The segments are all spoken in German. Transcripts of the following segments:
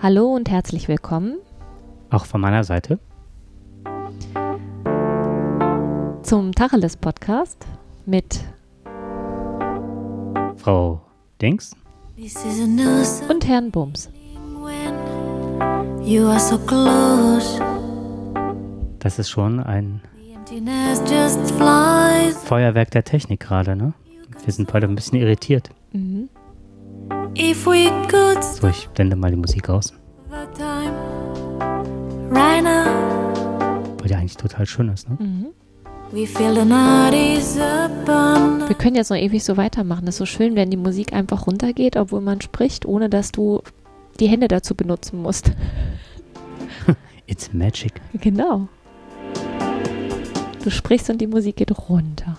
Hallo und herzlich willkommen Auch von meiner Seite. zum Tacheles Podcast mit Frau Dings. Und Herrn Bums. when you are so close. Das ist schon ein. Feuerwerk der Technik gerade, ne? Wir sind beide ein bisschen irritiert. Mhm. If we could So, ich blende mal die Musik aus, the time right now, weil die eigentlich total schön ist, ne? Mhm. we feel the night is upon. Wir können jetzt noch ewig so weitermachen. Es ist so schön, wenn die Musik einfach runtergeht, obwohl man spricht, ohne dass du die Hände dazu benutzen musst. It's magic. Genau. Du sprichst und die Musik geht runter.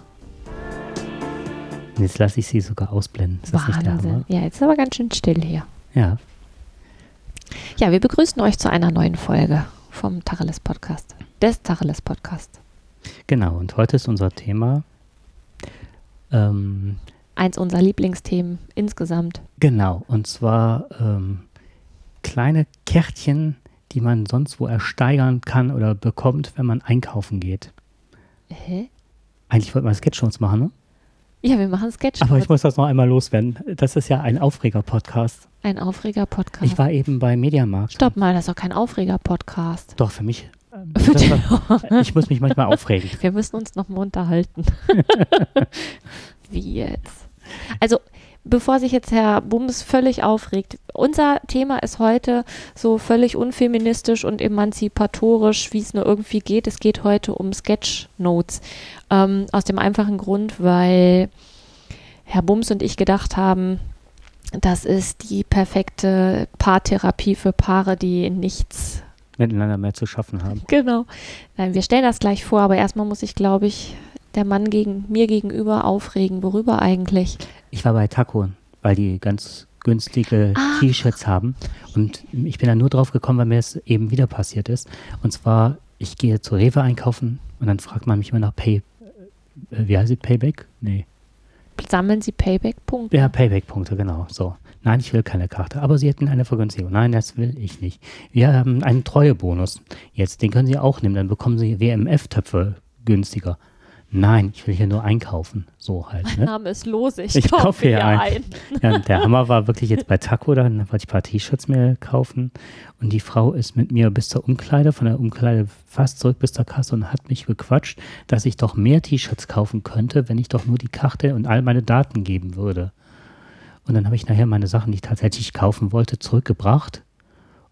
Und jetzt lasse ich sie sogar ausblenden. Ist Wahnsinn. Ja, jetzt ist aber ganz schön still hier. Ja. Ja, wir begrüßen euch zu einer neuen Folge vom Tacheles Podcast. Des Tacheles Podcast. Genau. Und heute ist unser Thema. Ähm, Eins unserer Lieblingsthemen insgesamt. genau. Und zwar ähm, kleine Kärtchen, die man sonst wo ersteigern kann oder bekommt, wenn man einkaufen geht. Hä? Eigentlich wollte man Sketchnotes machen, ne? Ja, wir machen Sketch. Aber ich muss das noch einmal loswerden. Das ist ja ein Aufreger-Podcast. Ein Aufreger-Podcast. Ich war eben bei Mediamarkt. Stopp mal, das ist doch kein Aufreger-Podcast. Doch, für mich. ähm, Für war- ich muss mich manchmal aufregen. Wir müssen uns noch mal unterhalten. Wie jetzt? Also, bevor sich jetzt Herr Bums völlig aufregt, unser Thema ist heute so völlig unfeministisch und emanzipatorisch, wie es nur irgendwie geht. Es geht heute um Sketchnotes. Ähm, aus dem einfachen Grund, weil Herr Bums und ich gedacht haben, das ist die perfekte Paartherapie für Paare, die nichts Miteinander mehr zu schaffen haben. Genau. Nein, wir stellen das gleich vor, aber erstmal muss ich, glaube ich, der Mann gegen mir gegenüber aufregen. Worüber eigentlich? Ich war bei Taco, weil die ganz günstige Ah. T-Shirts haben. Und ich bin da nur drauf gekommen, weil mir es eben wieder passiert ist. Und zwar, ich gehe zu Rewe einkaufen und dann fragt man mich immer nach Pay. Äh, wie heißt es? Payback? Nee. Sammeln Sie Payback-Punkte? Ja, Payback-Punkte, genau. So. Nein, ich will keine Karte. Aber Sie hätten eine Vergünstigung. Nein, das will ich nicht. Wir haben einen Treuebonus. Jetzt, den können Sie auch nehmen. Dann bekommen Sie WMF-Töpfe günstiger. Nein, ich will hier nur einkaufen. So halt. Mein Ne? Name ist Lose, ich, Ich kaufe kaufe hier ein. ein. Ja, der Hammer war wirklich jetzt bei Taco, dann wollte ich ein paar T-Shirts mir kaufen. Und die Frau ist mit mir bis zur Umkleide, von der Umkleide fast zurück bis zur Kasse und hat mich gequatscht, dass ich doch mehr T-Shirts kaufen könnte, wenn ich doch nur die Karte und all meine Daten geben würde. Und dann habe ich nachher meine Sachen, die ich tatsächlich kaufen wollte, zurückgebracht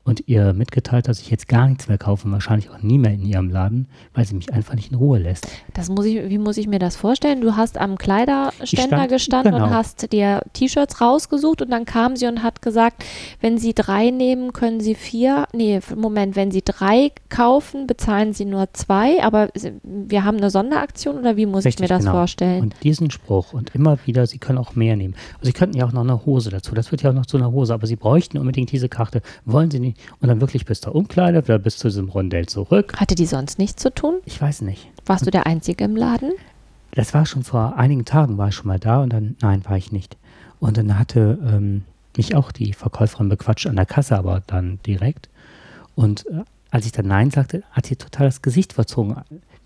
und ihr mitgeteilt, dass ich jetzt gar nichts mehr kaufe, und wahrscheinlich auch nie mehr in ihrem Laden, weil sie mich einfach nicht in Ruhe lässt. Das muss ich, wie muss ich mir das vorstellen? Du hast am Kleiderständer stand- gestanden und genau. hast dir T-Shirts rausgesucht und dann kam sie und hat gesagt, wenn Sie drei nehmen, können Sie vier, nee, Moment, wenn Sie drei kaufen, bezahlen Sie nur zwei, aber wir haben eine Sonderaktion oder wie muss ich mir Richtig, das genau. vorstellen? Und diesen Spruch und immer wieder, Sie können auch mehr nehmen. Und Sie könnten ja auch noch eine Hose dazu. Das wird ja auch noch zu einer Hose, aber Sie bräuchten unbedingt diese Karte. Wollen Sie nicht? Und dann wirklich bis zur Umkleide oder bis zu diesem Rondell zurück. Hatte die sonst nichts zu tun? Ich weiß nicht. Warst du der Einzige im Laden? Das war schon vor einigen Tagen, war ich schon mal da und dann, nein, war ich nicht. Und dann hatte ähm, mich auch die Verkäuferin bequatscht an der Kasse, aber dann direkt. Und äh, als ich dann Nein sagte, hat sie total das Gesicht verzogen.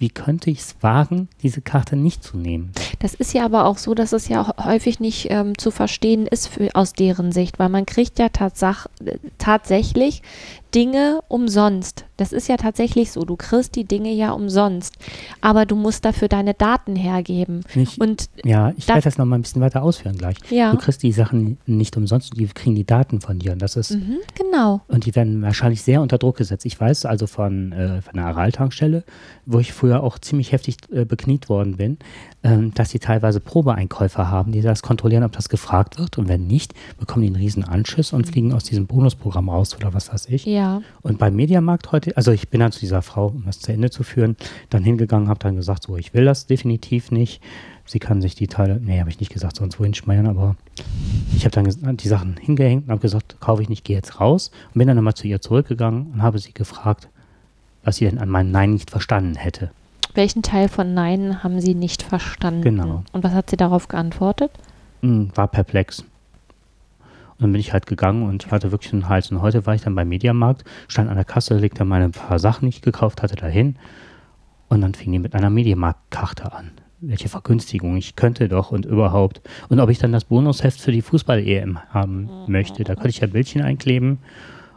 Wie könnte ich es wagen, diese Karte nicht zu nehmen? Das ist ja aber auch so, dass es ja häufig nicht ähm, zu verstehen ist für, aus deren Sicht, weil man kriegt ja äh, tatsächlich Dinge umsonst. Das ist ja tatsächlich so. Du kriegst die Dinge ja umsonst, aber du musst dafür deine Daten hergeben. Nicht, Und Ja, ich Darf- werde das noch mal ein bisschen weiter ausführen gleich. ja, Du kriegst die Sachen nicht umsonst, die kriegen die Daten von dir. Und das ist, mhm, genau. und die werden wahrscheinlich sehr unter Druck gesetzt. Ich weiß also von, äh, von einer Aral-Tankstelle, wo ich früher auch ziemlich heftig äh, bekniet worden bin, ähm, dass die teilweise Probeeinkäufer haben, die das kontrollieren, ob das gefragt wird. Und wenn nicht, bekommen die einen riesen Anschiss und fliegen aus diesem Bonusprogramm raus oder was weiß ich. Ja, Und beim Mediamarkt heute, also ich bin dann zu dieser Frau, um das zu Ende zu führen, dann hingegangen, habe dann gesagt, so, ich will das definitiv nicht. Sie kann sich die Teile, nee, habe ich nicht gesagt, sonst wohin schmeiern, aber ich habe dann die Sachen hingehängt und habe gesagt, kaufe ich nicht, gehe jetzt raus und bin dann nochmal zu ihr zurückgegangen und habe sie gefragt, was sie denn an meinem Nein nicht verstanden hätte. welchen Teil von Nein haben Sie nicht verstanden? Genau. Und was hat sie darauf geantwortet? Hm, war perplex. Dann bin ich halt gegangen und hatte wirklich einen Hals. Und heute war ich dann beim Mediamarkt, stand an der Kasse, legte meine paar Sachen, die ich gekauft hatte, dahin. Und dann fing die mit einer Mediamarkt-Karte an. Welche Vergünstigung ich könnte doch und überhaupt. Und ob ich dann das Bonusheft für die Fußball-EM haben möchte. Da könnte ich ja Bildchen einkleben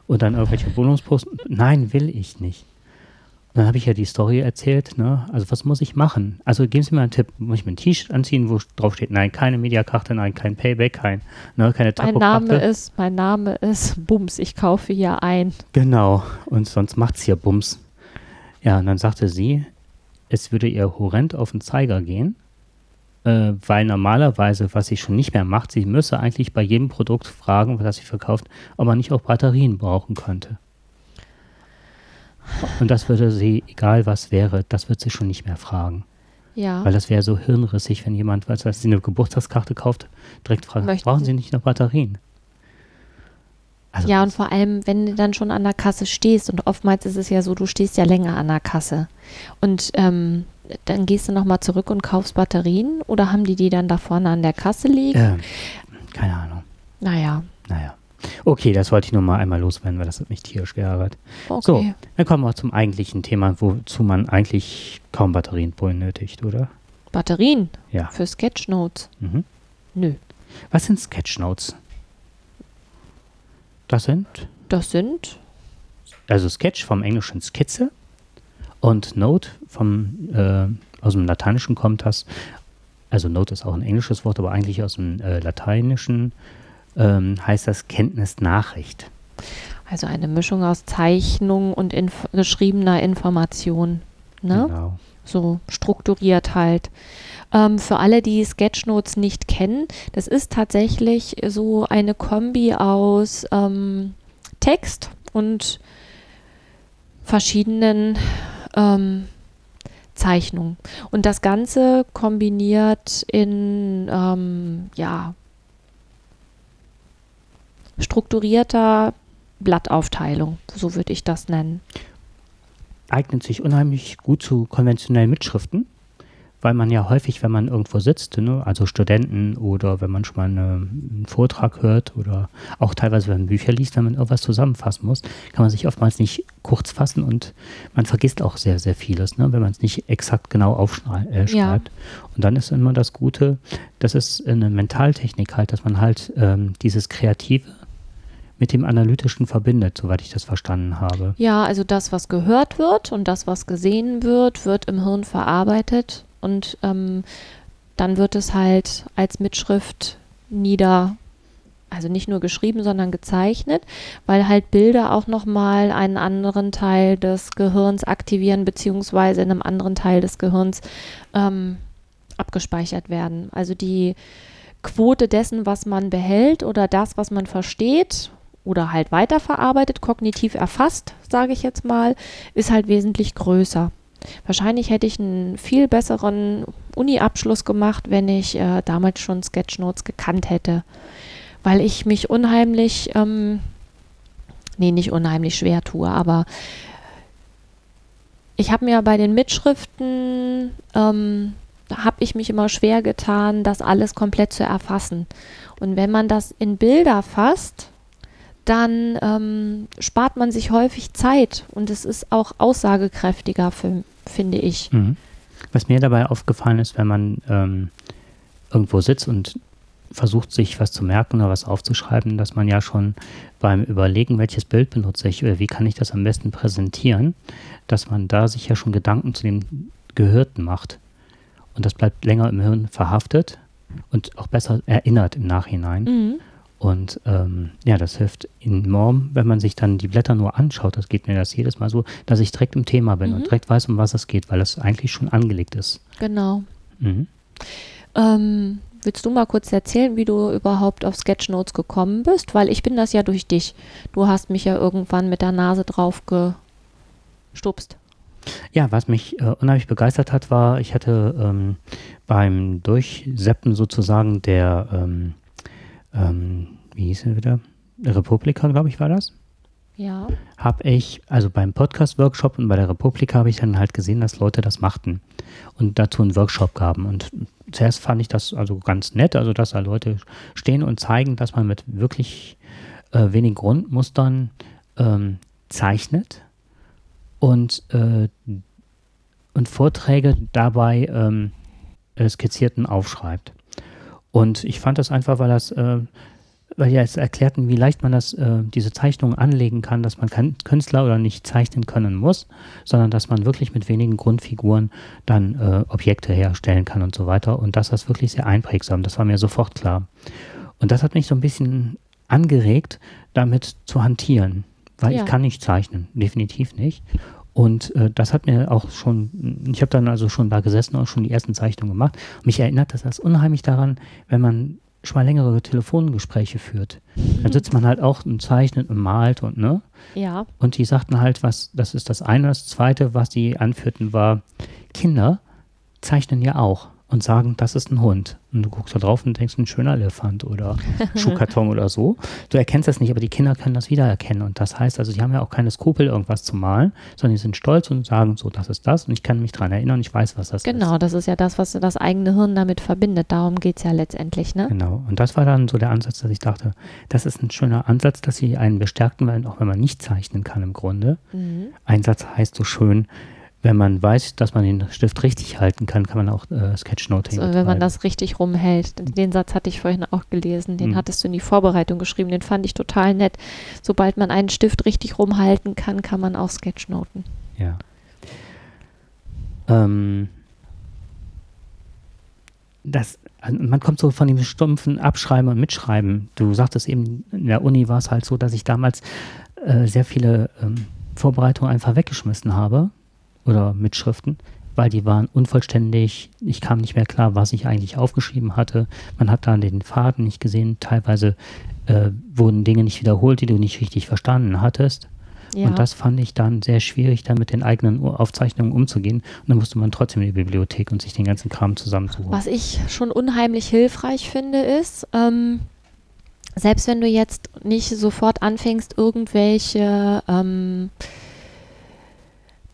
und dann irgendwelche Bonusposten. Nein, will ich nicht. Dann habe ich ja die Story erzählt, ne? Also was muss ich machen? Also geben Sie mir einen Tipp. Muss ich mir ein T-Shirt anziehen, wo drauf steht, nein, keine Mediakarte, nein, kein Payback, kein, ne, keine Mein. Name ist, mein Name ist Bums, ich kaufe hier ein. Genau. Und sonst macht's hier Bums. Ja, und dann sagte sie, es würde ihr horrend auf den Zeiger gehen, äh, weil normalerweise, was sie schon nicht mehr macht, sie müsse eigentlich bei jedem Produkt fragen, das sie verkauft, ob man nicht auch Batterien brauchen könnte. Und das würde sie, egal was wäre, das wird sie schon nicht mehr fragen. Ja. Weil das wäre so hirnrissig, wenn jemand, was weiß, sie eine Geburtstagskarte kauft, direkt fragt, Möchten brauchen Sie- nicht noch Batterien? Also Ja, und vor allem, wenn du dann schon an der Kasse stehst, und oftmals ist es ja so, du stehst ja länger an der Kasse. Und ähm, dann gehst du nochmal zurück und kaufst Batterien oder haben die die dann da vorne an der Kasse liegen? ähm, keine Ahnung. Naja, Naja. Okay, das wollte ich nur mal einmal loswerden, weil das hat mich tierisch geärgert. okay. So, dann kommen wir zum eigentlichen Thema, wozu man eigentlich kaum Batterien benötigt, oder? Batterien Ja. für Sketchnotes? Mhm. Nö. Was sind Sketchnotes? Das sind, Das sind, also Sketch vom englischen Skizze und Note vom, äh, aus dem Lateinischen kommt das, also Note ist auch ein englisches Wort, aber eigentlich aus dem äh, Lateinischen ähm, heißt das Kenntnisnachricht. also eine Mischung aus Zeichnung und inf geschriebener Information. Ne? Genau. so strukturiert halt. Ähm, für alle, die Sketchnotes nicht kennen, das ist tatsächlich so eine Kombi aus ähm, Text und verschiedenen ähm, Zeichnungen. Und das Ganze kombiniert in, ähm, ja, strukturierter Blattaufteilung, so würde ich das nennen. eignet sich unheimlich gut zu konventionellen Mitschriften, weil man ja häufig, wenn man irgendwo sitzt, ne, also Studenten oder wenn man schon mal eine, einen Vortrag hört oder auch teilweise, wenn man Bücher liest, wenn man irgendwas zusammenfassen muss, kann man sich oftmals nicht kurz fassen und man vergisst auch sehr, sehr vieles, ne, wenn man es nicht exakt genau aufschreibt. Äh, Ja. Und dann ist immer das Gute, das ist eine Mentaltechnik halt, dass man halt ähm, dieses Kreative mit dem Analytischen verbindet, soweit ich das verstanden habe. Ja, also das, was gehört wird und das, was gesehen wird, wird im Hirn verarbeitet und ähm, dann wird es halt als Mitschrift nieder, also nicht nur geschrieben, sondern gezeichnet, weil halt Bilder auch nochmal einen anderen Teil des Gehirns aktivieren, beziehungsweise in einem anderen Teil des Gehirns ähm, abgespeichert werden. Also die Quote dessen, was man behält oder das, was man versteht oder halt weiterverarbeitet, kognitiv erfasst, sage ich jetzt mal, ist halt wesentlich größer. Wahrscheinlich hätte ich einen viel besseren Uni-Abschluss gemacht, wenn ich äh, damals schon Sketchnotes gekannt hätte, weil ich mich unheimlich, ähm, nee, nicht unheimlich schwer tue, aber ich habe mir bei den Mitschriften, ähm, habe ich mich immer schwer getan, das alles komplett zu erfassen. Und wenn man das in Bilder fasst, dann ähm, spart man sich häufig Zeit und es ist auch aussagekräftiger, für, finde ich. Mhm. Was mir dabei aufgefallen ist, wenn man ähm, irgendwo sitzt und versucht, sich was zu merken oder was aufzuschreiben, dass man ja schon beim Überlegen, welches Bild benutze ich oder wie kann ich das am besten präsentieren, dass man da sich ja schon Gedanken zu dem Gehörten macht. Und das bleibt länger im Hirn verhaftet und auch besser erinnert im Nachhinein. Mhm. Und ähm, ja, das hilft enorm, wenn man sich dann die Blätter nur anschaut. Das geht mir das jedes Mal so, dass ich direkt im Thema bin Mhm. und direkt weiß, um was es geht, weil das eigentlich schon angelegt ist. Genau. Mhm. Ähm, willst du mal kurz erzählen, wie du überhaupt auf Sketchnotes gekommen bist? Weil ich bin das ja durch dich. Du hast mich ja irgendwann mit der Nase drauf gestupst. Ja, was mich äh, unheimlich begeistert hat, war, ich hatte ähm, beim Durchseppen sozusagen der, ähm, ähm, wie hieß er wieder? Republika, glaube ich, war das. Ja. habe ich, also beim Podcast-Workshop und bei der Republik habe ich dann halt gesehen, dass Leute das machten und dazu einen Workshop gaben. Und zuerst fand ich das also ganz nett, also dass da Leute stehen und zeigen, dass man mit wirklich äh, wenig Grundmustern ähm, zeichnet und, äh, und Vorträge dabei ähm, äh, skizzierten aufschreibt. Und ich fand das einfach, weil das äh, weil ja es erklärten, wie leicht man das, äh, diese Zeichnung anlegen kann, dass man kein Künstler oder nicht zeichnen können muss, sondern dass man wirklich mit wenigen Grundfiguren dann äh, Objekte herstellen kann und so weiter. Und das ist wirklich sehr einprägsam. Das war mir sofort klar. Und das hat mich so ein bisschen angeregt, damit zu hantieren, weil Ja. ich kann nicht zeichnen, definitiv nicht. Und äh, das hat mir auch schon, ich habe dann also schon da gesessen und schon die ersten Zeichnungen gemacht. Mich erinnert das das unheimlich daran, wenn man schon mal längere Telefongespräche führt. Dann sitzt man halt auch und zeichnet und malt und ne. Ja. Und die sagten halt, was, das ist das eine. Das zweite, was die anführten, war, Kinder zeichnen ja auch und sagen, das ist ein Hund. Und du guckst da drauf und denkst, ein schöner Elefant oder Schuhkarton oder so. Du erkennst das nicht, aber die Kinder können das wiedererkennen. Und das heißt also, die haben ja auch keine Skrupel, irgendwas zu malen, sondern die sind stolz und sagen, so, das ist das. Und ich kann mich daran erinnern, ich weiß, was das ist. Genau, das ist ja das, was das eigene Hirn damit verbindet. Darum geht es ja letztendlich, ne? Genau. Und das war dann so der Ansatz, dass ich dachte, das ist ein schöner Ansatz, dass sie einen bestärkten werden, auch wenn man nicht zeichnen kann im Grunde. Mhm. Ein Satz heißt so schön, wenn man weiß, dass man den Stift richtig halten kann, kann man auch äh, Sketchnoting So, wenn man das richtig rumhält. Den Satz hatte ich vorhin auch gelesen. Den Mhm. hattest du in die Vorbereitung geschrieben. Den fand ich total nett. Sobald man einen Stift richtig rumhalten kann, kann man auch Sketchnoten. Ja. Ähm, das, also man kommt so von dem stumpfen Abschreiben und Mitschreiben. Du sagtest eben, in der Uni war es halt so, dass ich damals äh, sehr viele ähm, Vorbereitungen einfach weggeschmissen habe oder Mitschriften, weil die waren unvollständig. Ich kam nicht mehr klar, was ich eigentlich aufgeschrieben hatte. Man hat da den Faden nicht gesehen. Teilweise äh, wurden Dinge nicht wiederholt, die du nicht richtig verstanden hattest. Ja. Und das fand ich dann sehr schwierig, dann mit den eigenen Aufzeichnungen umzugehen. Und dann musste man trotzdem in die Bibliothek und sich den ganzen Kram zusammensuchen. Was ich schon unheimlich hilfreich finde, ist, ähm, selbst wenn du jetzt nicht sofort anfängst, irgendwelche ähm,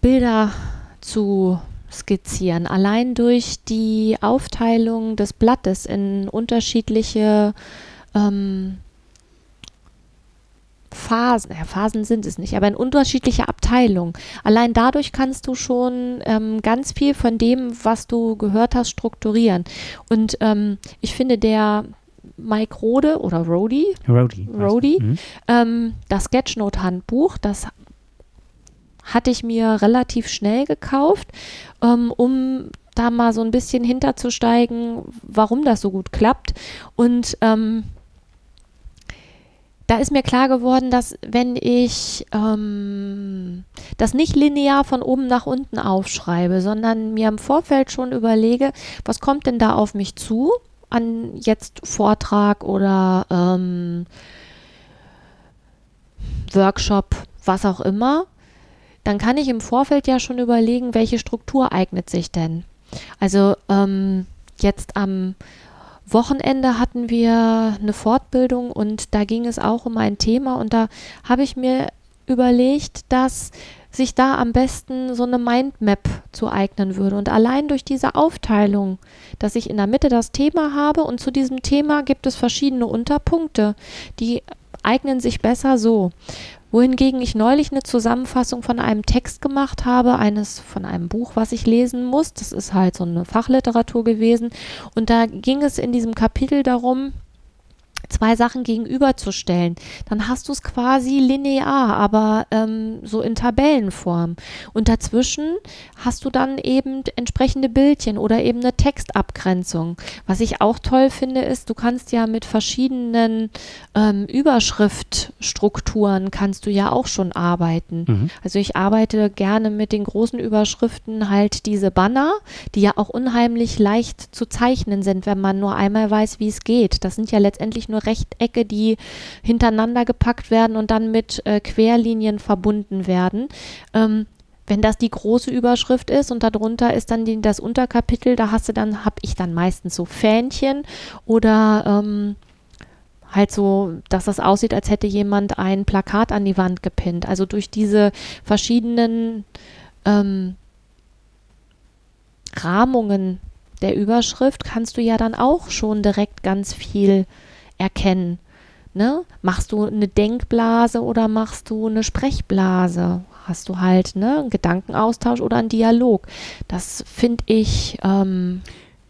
Bilder zu skizzieren, allein durch die Aufteilung des Blattes in unterschiedliche ähm, Phasen, ja, Phasen sind es nicht, aber in unterschiedliche Abteilungen. Allein dadurch kannst du schon ähm, ganz viel von dem, was du gehört hast, strukturieren. Und ähm, ich finde, der Mike Rode oder Rody, du? Rody? Mhm. ähm, das Sketchnote-Handbuch, das hatte ich mir relativ schnell gekauft, ähm, um da mal so ein bisschen hinterzusteigen, warum das so gut klappt. Und ähm, da ist mir klar geworden, dass wenn ich ähm, das nicht linear von oben nach unten aufschreibe, sondern mir im Vorfeld schon überlege, was kommt denn da auf mich zu an jetzt Vortrag oder ähm, Workshop, was auch immer, dann kann ich im Vorfeld ja schon überlegen, welche Struktur eignet sich denn. Also ähm, jetzt am Wochenende hatten wir eine Fortbildung und da ging es auch um ein Thema und da habe ich mir überlegt, dass sich da am besten so eine Mindmap zu eignen würde. Und allein durch diese Aufteilung, dass ich in der Mitte das Thema habe und zu diesem Thema gibt es verschiedene Unterpunkte, die eignen sich besser so. Wohingegen ich neulich eine Zusammenfassung von einem Text gemacht habe, eines von einem Buch, was ich lesen muss. Das ist halt so eine Fachliteratur gewesen. Und da ging es in diesem Kapitel darum, zwei Sachen gegenüberzustellen. Dann hast du es quasi linear, aber ähm, so in Tabellenform. Und dazwischen hast du dann eben entsprechende Bildchen oder eben eine Textabgrenzung. Was ich auch toll finde, ist, du kannst ja mit verschiedenen ähm, Überschriftstrukturen kannst du ja auch schon arbeiten. Mhm. Also ich arbeite gerne mit den großen Überschriften halt diese Banner, die ja auch unheimlich leicht zu zeichnen sind, wenn man nur einmal weiß, wie es geht. Das sind ja letztendlich nur Rechtecke, die hintereinander gepackt werden und dann mit äh, Querlinien verbunden werden. Ähm, wenn das die große Überschrift ist und darunter ist dann die, das Unterkapitel, da hast du dann, habe ich dann meistens so Fähnchen oder ähm, halt so, dass das aussieht, als hätte jemand ein Plakat an die Wand gepinnt. Also durch diese verschiedenen ähm, Rahmungen der Überschrift kannst du ja dann auch schon direkt ganz viel erkennen. Ne? Machst du eine Denkblase oder machst du eine Sprechblase? Hast du halt ne, einen Gedankenaustausch oder einen Dialog? Das finde ich. Ähm,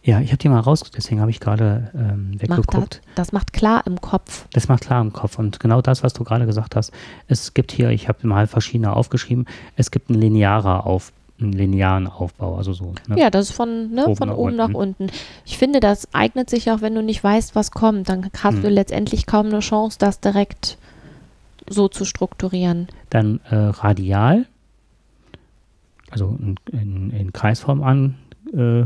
ja, ich habe die mal raus, deswegen habe ich gerade ähm, weggeguckt. Das, das, macht klar im Kopf. Das macht klar im Kopf. Und genau das, was du gerade gesagt hast, es gibt hier, ich habe mal verschiedene aufgeschrieben, es gibt einen linearer Aufbau einen linearen Aufbau, also so. Ne? Ja, das ist von, ne, oben von nach oben unten. nach unten. Ich finde, das eignet sich auch, wenn du nicht weißt, was kommt, dann hast hm. du letztendlich kaum eine Chance, das direkt so zu strukturieren. Dann äh, radial, also in, in, in Kreisform an äh,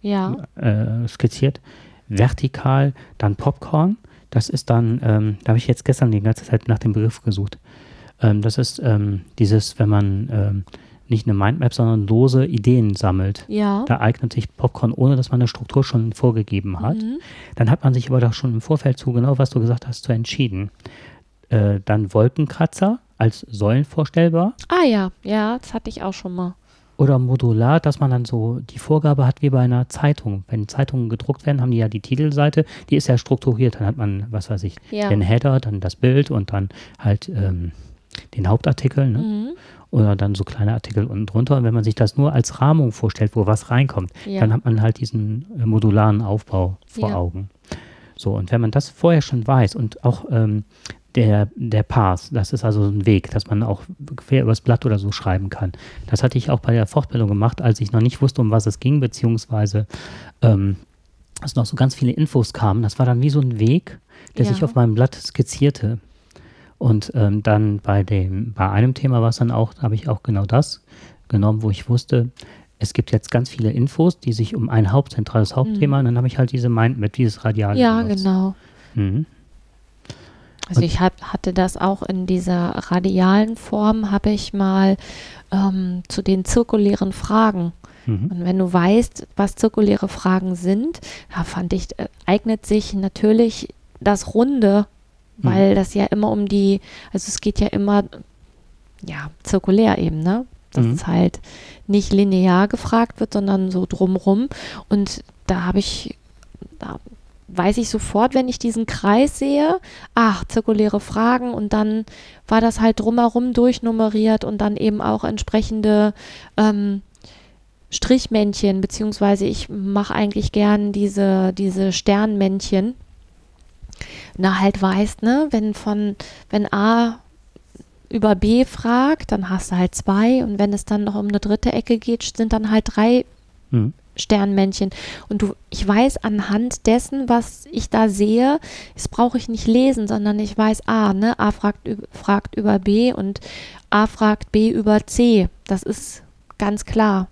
ja. äh, skizziert, vertikal, dann Popcorn. Das ist dann, ähm, da habe ich jetzt gestern die ganze Zeit nach dem Begriff gesucht. Ähm, das ist ähm, dieses, wenn man ähm, nicht eine Mindmap, sondern lose Ideen sammelt. Ja. Da eignet sich Popcorn, ohne dass man eine Struktur schon vorgegeben hat. Mhm. Dann hat man sich aber doch schon im Vorfeld zu, genau was du gesagt hast, zu entschieden. Äh, dann Wolkenkratzer als Säulen vorstellbar. Ah ja, ja, das hatte ich auch schon mal. Oder modular, dass man dann so die Vorgabe hat wie bei einer Zeitung. Wenn Zeitungen gedruckt werden, haben die ja die Titelseite, die ist ja strukturiert. Dann hat man, was weiß ich, ja. den Header, dann das Bild und dann halt ähm, den Hauptartikel. Ne? Mhm oder dann so kleine Artikel unten drunter. Und wenn man sich das nur als Rahmung vorstellt, wo was reinkommt, ja. dann hat man halt diesen äh, modularen Aufbau vor ja. Augen. So, und wenn man das vorher schon weiß und auch ähm, der, der Pass, das ist also ein Weg, dass man auch quer übers Blatt oder so schreiben kann. Das hatte ich auch bei der Fortbildung gemacht, als ich noch nicht wusste, um was es ging, beziehungsweise ähm, es noch so ganz viele Infos kamen. Das war dann wie so ein Weg, der ja. sich auf meinem Blatt skizzierte. Und ähm, dann bei dem, bei einem Thema war es dann auch, habe ich auch genau das genommen, wo ich wusste, es gibt jetzt ganz viele Infos, die sich um ein hauptzentrales Hauptthema, mhm. und dann habe ich halt diese Mindmap, dieses Radial. Ja, benutzt. genau. Mhm. Also und ich hab, hatte das auch in dieser radialen Form, habe ich mal ähm, zu den zirkulären Fragen. Mhm. Und wenn du weißt, was zirkuläre Fragen sind, da fand ich, äh, eignet sich natürlich das Runde weil mhm. das ja immer um die, also es geht ja immer, ja, zirkulär eben, ne? Dass mhm. es halt nicht linear gefragt wird, sondern so drumrum. Und da habe ich, da weiß ich sofort, wenn ich diesen Kreis sehe, ach, zirkuläre Fragen und dann war das halt drumherum durchnummeriert und dann eben auch entsprechende ähm, Strichmännchen, beziehungsweise ich mache eigentlich gern diese, diese Sternmännchen na halt weißt, ne, wenn von, wenn A über B fragt, dann hast du halt zwei und wenn es dann noch um eine dritte Ecke geht, sind dann halt drei mhm. Sternmännchen. Und du, ich weiß anhand dessen, was ich da sehe, das brauche ich nicht lesen, sondern ich weiß, A, ne, A fragt, fragt über B und A fragt B über C. Das ist ganz klar.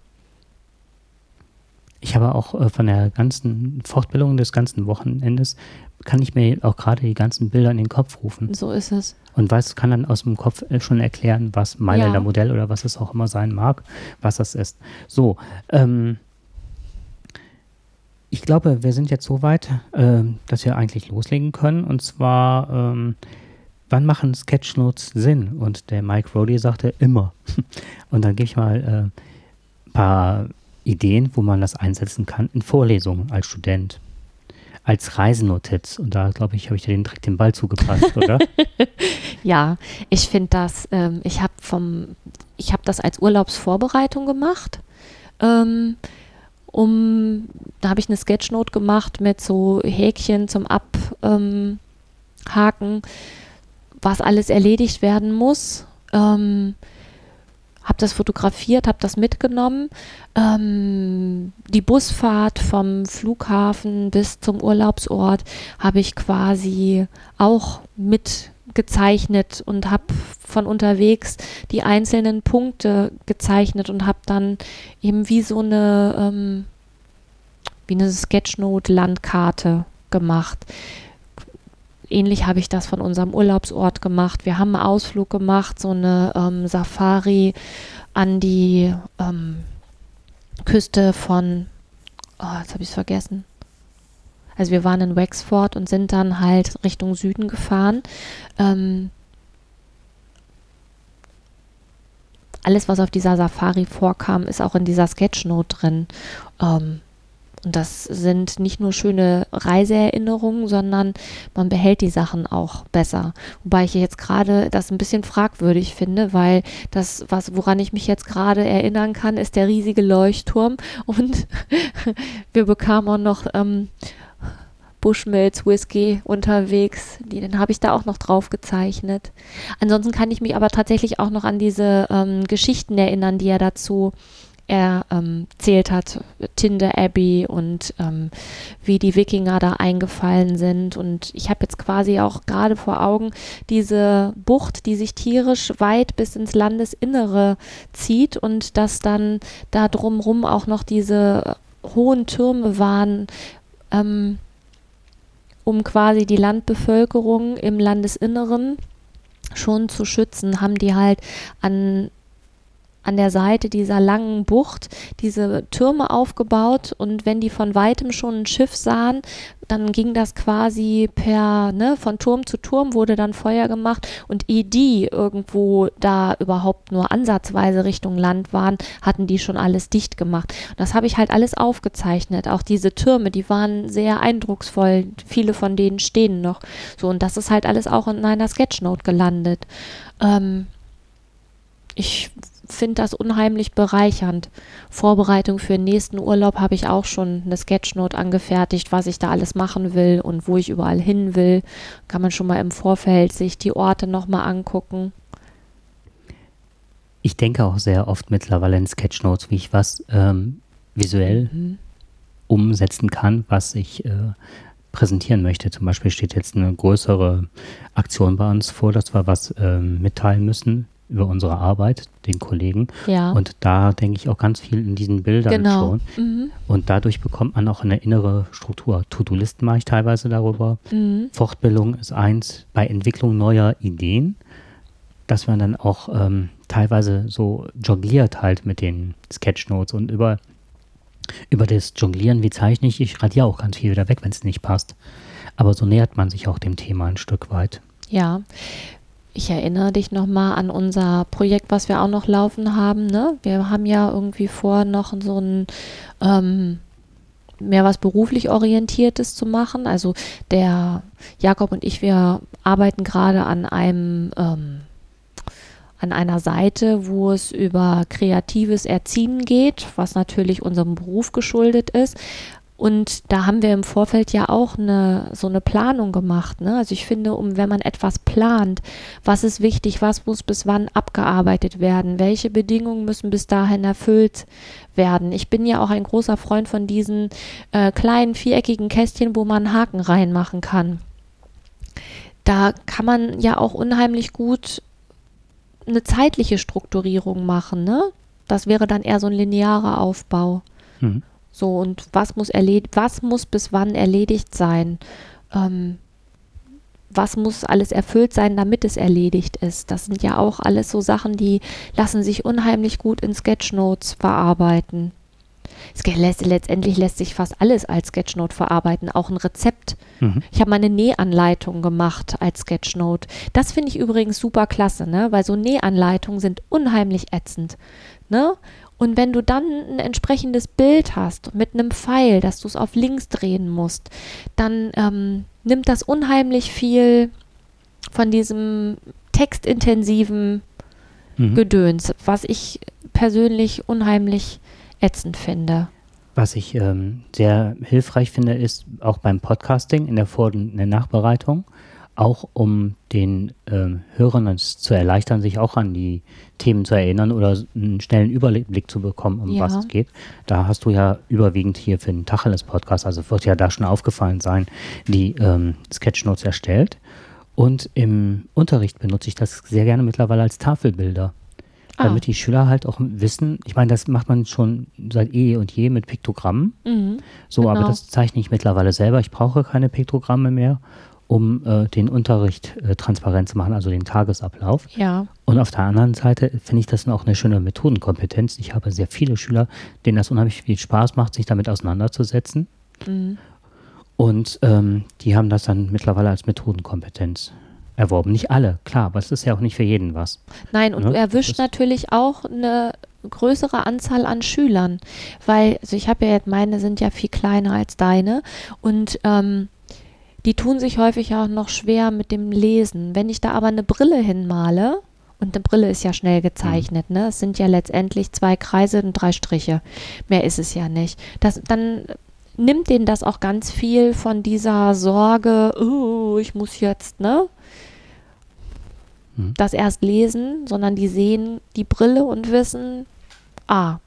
Ich habe auch äh, von der ganzen Fortbildung des ganzen Wochenendes kann ich mir auch gerade die ganzen Bilder in den Kopf rufen. So ist es. Und weiß, kann dann aus dem Kopf äh, schon erklären, was Mailänder ja. Modell oder was es auch immer sein mag, was das ist. So, ähm, ich glaube, wir sind jetzt so weit, äh, dass wir eigentlich loslegen können. Und zwar, ähm, wann machen Sketchnotes Sinn? Und der Mike Rowley sagte immer. Und dann gebe ich mal ein äh, paar Ideen, wo man das einsetzen kann in Vorlesungen als Student als Reisenotiz. Und da, glaube ich, habe ich dir direkt den Ball zugepasst, oder? ja, ich finde das, ähm, ich habe vom, ich habe das als Urlaubsvorbereitung gemacht. Ähm, um, da habe ich eine Sketchnote gemacht mit so Häkchen zum Abhaken, ähm, was alles erledigt werden muss. Ähm, das fotografiert, habe das mitgenommen. Ähm, die Busfahrt vom Flughafen bis zum Urlaubsort habe ich quasi auch mitgezeichnet und habe von unterwegs die einzelnen Punkte gezeichnet und habe dann eben wie so eine ähm, wie eine Sketchnote-Landkarte gemacht ähnlich habe ich das von unserem Urlaubsort gemacht. Wir haben einen Ausflug gemacht, so eine ähm, Safari an die ähm, Küste von, oh, jetzt habe ich es vergessen. Also wir waren in Wexford und sind dann halt Richtung Süden gefahren. Ähm, alles, was auf dieser Safari vorkam, ist auch in dieser Sketchnote drin. Ähm, und das sind nicht nur schöne Reiseerinnerungen, sondern man behält die Sachen auch besser. Wobei ich jetzt gerade das ein bisschen fragwürdig finde, weil das, was, woran ich mich jetzt gerade erinnern kann, ist der riesige Leuchtturm. Und wir bekamen auch noch ähm, Bushmills Whisky unterwegs. Den habe ich da auch noch drauf gezeichnet. Ansonsten kann ich mich aber tatsächlich auch noch an diese ähm, Geschichten erinnern, die er dazu er ähm, zählt hat, Tinder Abbey und ähm, wie die Wikinger da eingefallen sind. Und ich habe jetzt quasi auch gerade vor Augen diese Bucht, die sich tierisch weit bis ins Landesinnere zieht und dass dann da drumrum auch noch diese hohen Türme waren, ähm, um quasi die Landbevölkerung im Landesinneren schon zu schützen, haben die halt an an der Seite dieser langen Bucht diese Türme aufgebaut und wenn die von weitem schon ein Schiff sahen, dann ging das quasi per, ne, von Turm zu Turm wurde dann Feuer gemacht und ehe die irgendwo da überhaupt nur ansatzweise Richtung Land waren, hatten die schon alles dicht gemacht. Das habe ich halt alles aufgezeichnet. Auch diese Türme, die waren sehr eindrucksvoll. Viele von denen stehen noch. So, und das ist halt alles auch in einer Sketchnote gelandet. Ähm, ich finde das unheimlich bereichernd. Vorbereitung für den nächsten Urlaub habe ich auch schon eine Sketchnote angefertigt, was ich da alles machen will und wo ich überall hin will. Kann man schon mal im Vorfeld sich die Orte nochmal angucken. Ich denke auch sehr oft mittlerweile in Sketchnotes, wie ich was ähm, visuell mhm. umsetzen kann, was ich äh, präsentieren möchte. Zum Beispiel steht jetzt eine größere Aktion bei uns vor, dass wir was ähm, mitteilen müssen über unsere Arbeit, den Kollegen. Ja. Und da denke ich auch ganz viel in diesen Bildern genau. schon. Mhm. Und dadurch bekommt man auch eine innere Struktur. To-Do-Listen mache ich teilweise darüber. Mhm. Fortbildung ist eins. Bei Entwicklung neuer Ideen, dass man dann auch ähm, teilweise so jongliert halt mit den Sketchnotes und über, über das Jonglieren, wie zeichne ich, ich radiere auch ganz viel wieder weg, wenn es nicht passt. Aber so nähert man sich auch dem Thema ein Stück weit. Ja, ich erinnere dich nochmal an unser Projekt, was wir auch noch laufen haben. Ne? Wir haben ja irgendwie vor, noch so ein ähm, mehr was beruflich orientiertes zu machen. Also der Jakob und ich, wir arbeiten gerade an einem ähm, an einer Seite, wo es über kreatives Erziehen geht, was natürlich unserem Beruf geschuldet ist. Und da haben wir im Vorfeld ja auch eine, so eine Planung gemacht. Ne? Also ich finde, um wenn man etwas plant, was ist wichtig, was muss bis wann abgearbeitet werden, welche Bedingungen müssen bis dahin erfüllt werden. Ich bin ja auch ein großer Freund von diesen äh, kleinen viereckigen Kästchen, wo man Haken reinmachen kann. Da kann man ja auch unheimlich gut eine zeitliche Strukturierung machen. Ne? Das wäre dann eher so ein linearer Aufbau. Mhm. So, und was muss erledigt, was muss bis wann erledigt sein? Ähm, was muss alles erfüllt sein, damit es erledigt ist? Das sind ja auch alles so Sachen, die lassen sich unheimlich gut in Sketchnotes verarbeiten. Lässt, letztendlich lässt sich fast alles als Sketchnote verarbeiten, auch ein Rezept. Mhm. Ich habe meine Nähanleitung gemacht als Sketchnote. Das finde ich übrigens super klasse, ne? weil so Nähanleitungen sind unheimlich ätzend. Ne? Und wenn du dann ein entsprechendes Bild hast mit einem Pfeil, dass du es auf links drehen musst, dann ähm, nimmt das unheimlich viel von diesem textintensiven mhm. Gedöns, was ich persönlich unheimlich ätzend finde. Was ich ähm, sehr hilfreich finde, ist auch beim Podcasting in der Vor- und in der Nachbereitung, auch um den ähm, Hörern es zu erleichtern, sich auch an die Themen zu erinnern oder einen schnellen Überblick zu bekommen, um ja. was es geht. Da hast du ja überwiegend hier für den Tacheles-Podcast, also wird ja da schon aufgefallen sein, die ähm, Sketchnotes erstellt. Und im Unterricht benutze ich das sehr gerne mittlerweile als Tafelbilder. Ah. Damit die Schüler halt auch wissen, ich meine, das macht man schon seit eh und je mit Piktogrammen. Mhm, so, genau. aber das zeichne ich mittlerweile selber. Ich brauche keine Piktogramme mehr um äh, den Unterricht äh, transparent zu machen, also den Tagesablauf. Ja. Und auf der anderen Seite finde ich das auch eine schöne Methodenkompetenz. Ich habe sehr viele Schüler, denen das unheimlich viel Spaß macht, sich damit auseinanderzusetzen. Mhm. Und ähm, die haben das dann mittlerweile als Methodenkompetenz erworben. Nicht alle, klar, aber es ist ja auch nicht für jeden was. Nein, und Ne? du erwischt natürlich auch eine größere Anzahl an Schülern, weil, also ich habe ja jetzt, meine sind ja viel kleiner als deine und ähm, die tun sich häufig auch noch schwer mit dem Lesen. Wenn ich da aber eine Brille hinmale, und eine Brille ist ja schnell gezeichnet, ne? Es sind ja letztendlich zwei Kreise und drei Striche. Mehr ist es ja nicht. Das, dann nimmt denen das auch ganz viel von dieser Sorge, oh, ich muss jetzt, ne? Mhm. Das erst lesen, sondern die sehen die Brille und wissen, ah,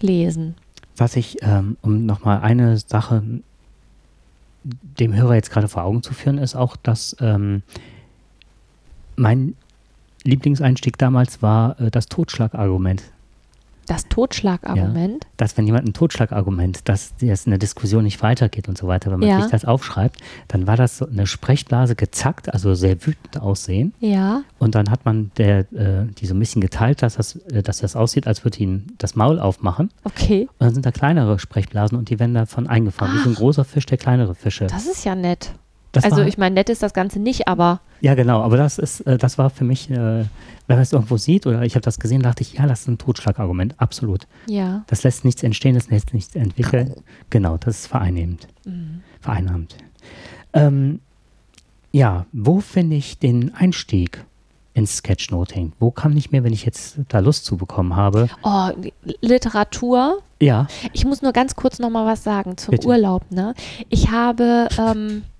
lesen. Was ich, ähm, um nochmal eine Sache dem Hörer jetzt gerade vor Augen zu führen, ist auch, dass ähm, mein Lieblingseinstieg damals war äh, das Totschlagargument. Das Totschlagargument. Dass wenn jemand ein Totschlagargument, dass jetzt eine Diskussion nicht weitergeht und so weiter, wenn man Ja. sich das aufschreibt, dann war das so eine Sprechblase gezackt, also sehr wütend aussehen. Ja. Und dann hat man der, äh, die so ein bisschen geteilt, dass das, äh, dass das aussieht, als würde ihn das Maul aufmachen. Okay. Und dann sind da kleinere Sprechblasen und die werden davon eingefangen. Wie so ein großer Fisch, der kleinere Fische. Das ist ja nett. Das also war, ich meine, nett ist das Ganze nicht, aber ja, genau, aber das ist, äh, das war für mich, äh, wenn man es irgendwo sieht oder ich habe das gesehen, dachte ich, ja, das ist ein Totschlagargument, absolut. ja. Das lässt nichts entstehen, das lässt nichts entwickeln. Genau, das ist vereinnehmend. Mhm. Vereinnahmend. Ähm, ja, wo finde ich den Einstieg ins Sketchnoting? Wo kann ich mir, wenn ich jetzt da Lust zu bekommen habe? Oh, Literatur. Ja, Ich muss nur ganz kurz noch mal was sagen zum Bitte. Urlaub. Ne? Ich habe ähm,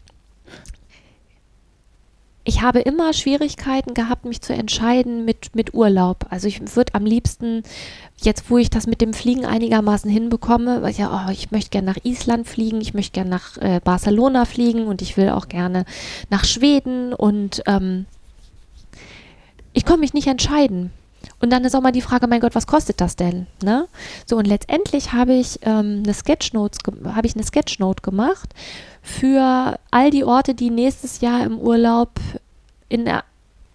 ich habe immer Schwierigkeiten gehabt, mich zu entscheiden mit, mit Urlaub. Also ich würde am liebsten, jetzt wo ich das mit dem Fliegen einigermaßen hinbekomme, weil ja, oh, ich möchte gerne nach Island fliegen, ich möchte gerne nach äh, Barcelona fliegen und ich will auch gerne nach Schweden und ähm, ich konnte mich nicht entscheiden. Und dann ist auch mal die Frage, mein Gott, was kostet das denn? Ne? So, und letztendlich habe ich, ähm, eine Sketchnotes habe ich eine Sketchnote gemacht für all die Orte, die nächstes Jahr im Urlaub in der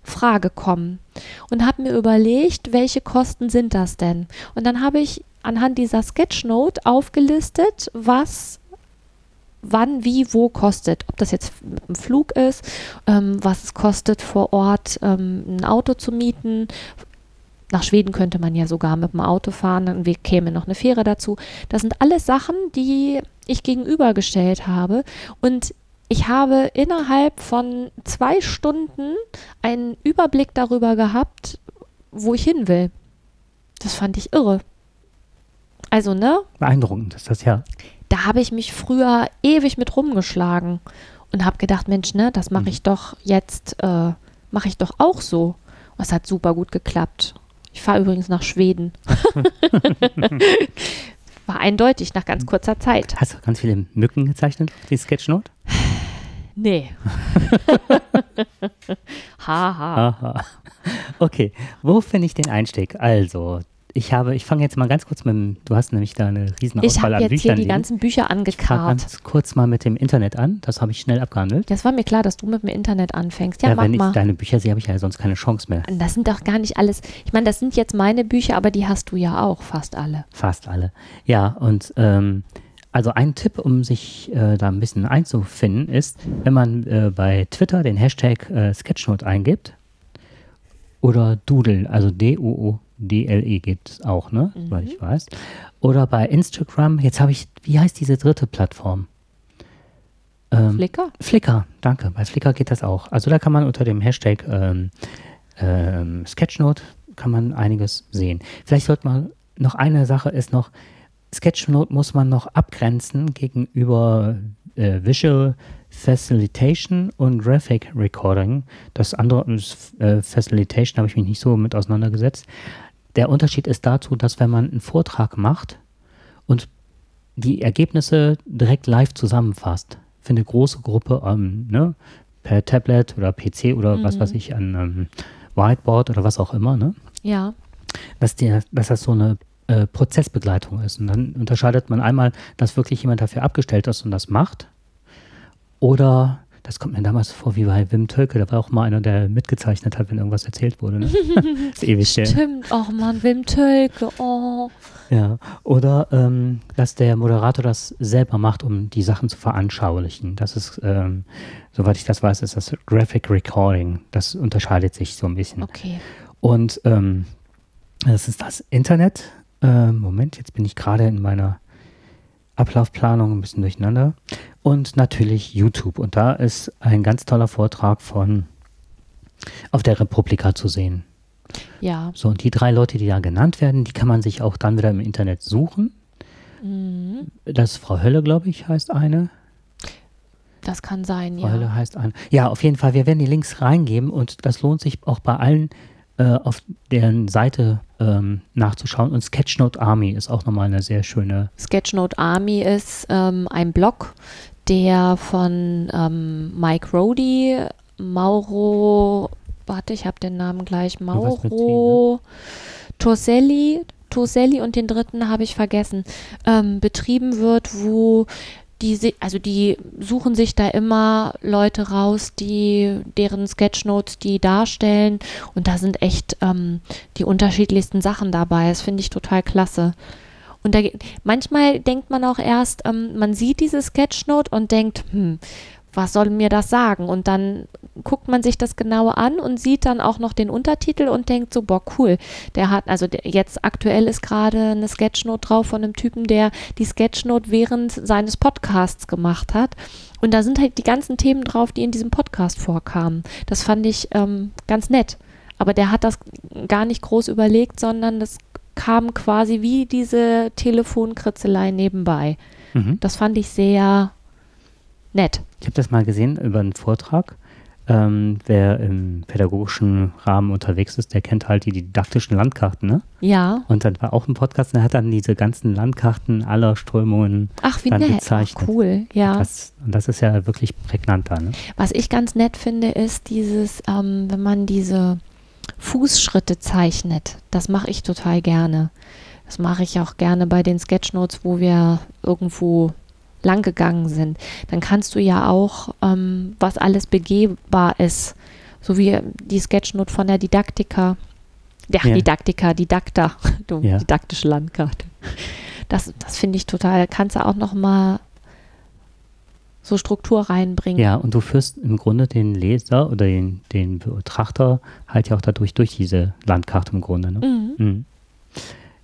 Frage kommen. Und habe mir überlegt, welche Kosten sind das denn? Und dann habe ich anhand dieser Sketchnote aufgelistet, was wann, wie, wo kostet. Ob das jetzt dem Flug ist, ähm, was es kostet vor Ort, ähm, ein Auto zu mieten. Nach Schweden könnte man ja sogar mit dem Auto fahren, dann käme noch eine Fähre dazu. Das sind alles Sachen, die ich gegenübergestellt habe. Und ich habe innerhalb von zwei Stunden einen Überblick darüber gehabt, wo ich hin will. Das fand ich irre. Also, ne? beeindruckend ist das ja. da habe ich mich früher ewig mit rumgeschlagen und habe gedacht, Mensch, ne, das mache ich doch jetzt, äh, mache ich doch auch so. Und es hat super gut geklappt. Ich fahre übrigens nach Schweden. War eindeutig nach ganz kurzer Zeit. Hast du ganz viele Mücken gezeichnet, die Sketchnote? Nee. Haha. Aha. Okay, wo finde ich den Einstieg? Also, ich habe, ich fange jetzt mal ganz kurz mit dem, du hast nämlich da eine riesen Ich Auswahl habe an jetzt hier Büchern die liegen. ganzen Bücher Ich angekarrt. ganz kurz mal mit dem Internet an, das habe ich schnell abgehandelt. Das war mir klar, dass du mit dem Internet anfängst. Ja, Ja, mach wenn ich mal. deine Bücher sehe, habe ich ja sonst keine Chance mehr. Das sind doch gar nicht alles. Ich meine, das sind jetzt meine Bücher, aber die hast du ja auch, fast alle. Fast alle. Ja, und ähm, also ein Tipp, um sich äh, da ein bisschen einzufinden, ist, wenn man äh, bei Twitter den Hashtag äh, Sketchnote eingibt oder Doodle, also D-O-O-D-L-E gibt es auch, ne? Weil ich weiß. Oder bei Instagram, jetzt habe ich, wie heißt diese dritte Plattform? Ähm, Flickr? Flickr, danke. Bei Flickr geht das auch. Also da kann man unter dem Hashtag ähm, ähm, Sketchnote kann man einiges sehen. Vielleicht sollte man noch eine Sache ist noch, Sketchnote muss man noch abgrenzen gegenüber äh, Visual Facilitation und Graphic Recording. Das andere das, äh, Facilitation habe ich mich nicht so mit auseinandergesetzt. Der Unterschied ist dazu, dass wenn man einen Vortrag macht und die Ergebnisse direkt live zusammenfasst für eine große Gruppe ähm, ne, per Tablet oder PC oder was weiß ich an ähm, Whiteboard oder was auch immer, ne, Ja. dass, der, dass das so eine äh, Prozessbegleitung ist. Und dann unterscheidet man einmal, dass wirklich jemand dafür abgestellt ist und das macht oder Das kommt mir damals vor wie bei Wim Tölke. Da war auch mal einer, der mitgezeichnet hat, wenn irgendwas erzählt wurde. Ne? ist ewig her. Stimmt, oh Mann, Wim Tölke, oh. Ja, oder ähm, dass der Moderator das selber macht, um die Sachen zu veranschaulichen. Das ist, ähm, soweit ich das weiß, ist das Graphic Recording. Das unterscheidet sich so ein bisschen. Okay. Und ähm, das ist das Internet. Ähm, Moment, jetzt bin ich gerade in meiner Ablaufplanung ein bisschen durcheinander. Und natürlich YouTube. Und da ist ein ganz toller Vortrag von auf der Republika zu sehen. Ja. So, und die drei Leute, die da genannt werden, die kann man sich auch dann wieder im Internet suchen. Mhm. Das ist Frau Hölle, glaube ich, heißt eine. Das kann sein, Frau ja. Hölle heißt eine. Ja, auf jeden Fall, wir werden die Links reingeben und das lohnt sich auch bei allen äh, auf deren Seite ähm, nachzuschauen. Und Sketchnote Army ist auch nochmal eine sehr schöne. Sketchnote Army ist ähm, ein Blog, der von ähm, Mike Rody, Mauro, warte, ich habe den Namen gleich, Mauro Torselli, Torselli und den dritten habe ich vergessen, ähm, betrieben wird, wo die, also die suchen sich da immer Leute raus, die deren Sketchnotes die darstellen und da sind echt ähm, die unterschiedlichsten Sachen dabei. Das finde ich total klasse. Und da, manchmal denkt man auch erst, ähm, man sieht diese Sketchnote und denkt, hm, was soll mir das sagen? Und dann guckt man sich das genauer an und sieht dann auch noch den Untertitel und denkt so, boah, cool. Der hat, also der, jetzt aktuell ist gerade eine Sketchnote drauf von einem Typen, der die Sketchnote während seines Podcasts gemacht hat. Und da sind halt die ganzen Themen drauf, die in diesem Podcast vorkamen. Das fand ich ähm, ganz nett. Aber der hat das gar nicht groß überlegt, sondern das kam quasi wie diese Telefonkritzelei nebenbei. Mhm. Das fand ich sehr nett. Ich habe das mal gesehen über einen Vortrag. Ähm, wer im pädagogischen Rahmen unterwegs ist, der kennt halt die didaktischen Landkarten, ne? Ja. Und dann war auch ein Podcast, der hat dann diese ganzen Landkarten aller Strömungen. Ach, wie Dann nett. Ach, gezeichnet. cool. Ja. Das, und das ist ja wirklich prägnant da, ne? Was ich ganz nett finde, ist dieses, ähm, wenn man diese Fußschritte zeichnet. Das mache ich total gerne. Das mache ich auch gerne bei den Sketchnotes, wo wir irgendwo lang gegangen sind. Dann kannst du ja auch, ähm, was alles begehbar ist, so wie die Sketchnote von der Didaktika. Der Ja. Didaktika, Didakta, du Ja. didaktische Landkarte. Das, das finde ich total, kannst du auch noch mal so Struktur reinbringen. Ja, und du führst im Grunde den Leser oder den, den Betrachter halt ja auch dadurch durch diese Landkarte im Grunde, ne? Mhm. Mhm.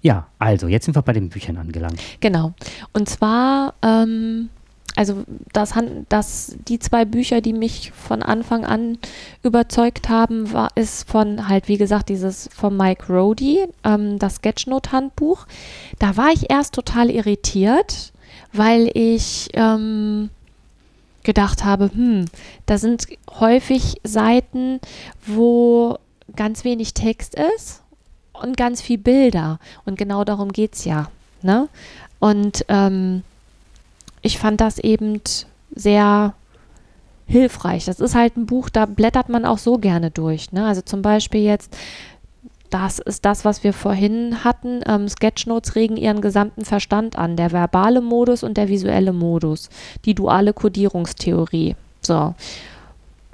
Ja, also, jetzt sind wir bei den Büchern angelangt. Genau. Und zwar, ähm, also das, das, die zwei Bücher, die mich von Anfang an überzeugt haben, war, ist von halt, wie gesagt, dieses von Mike Rody, ähm, das Sketchnote-Handbuch. Da war ich erst total irritiert, weil ich ähm, gedacht habe, hm, da sind häufig Seiten, wo ganz wenig Text ist und ganz viel Bilder. Und genau darum geht es ja. Ne? Und ähm, ich fand das eben sehr hilfreich. Das ist halt ein Buch, da blättert man auch so gerne durch. Ne? Also zum Beispiel jetzt, das ist das, was wir vorhin hatten. Ähm, Sketchnotes regen ihren gesamten Verstand an. Der verbale Modus und der visuelle Modus. Die duale Kodierungstheorie. So.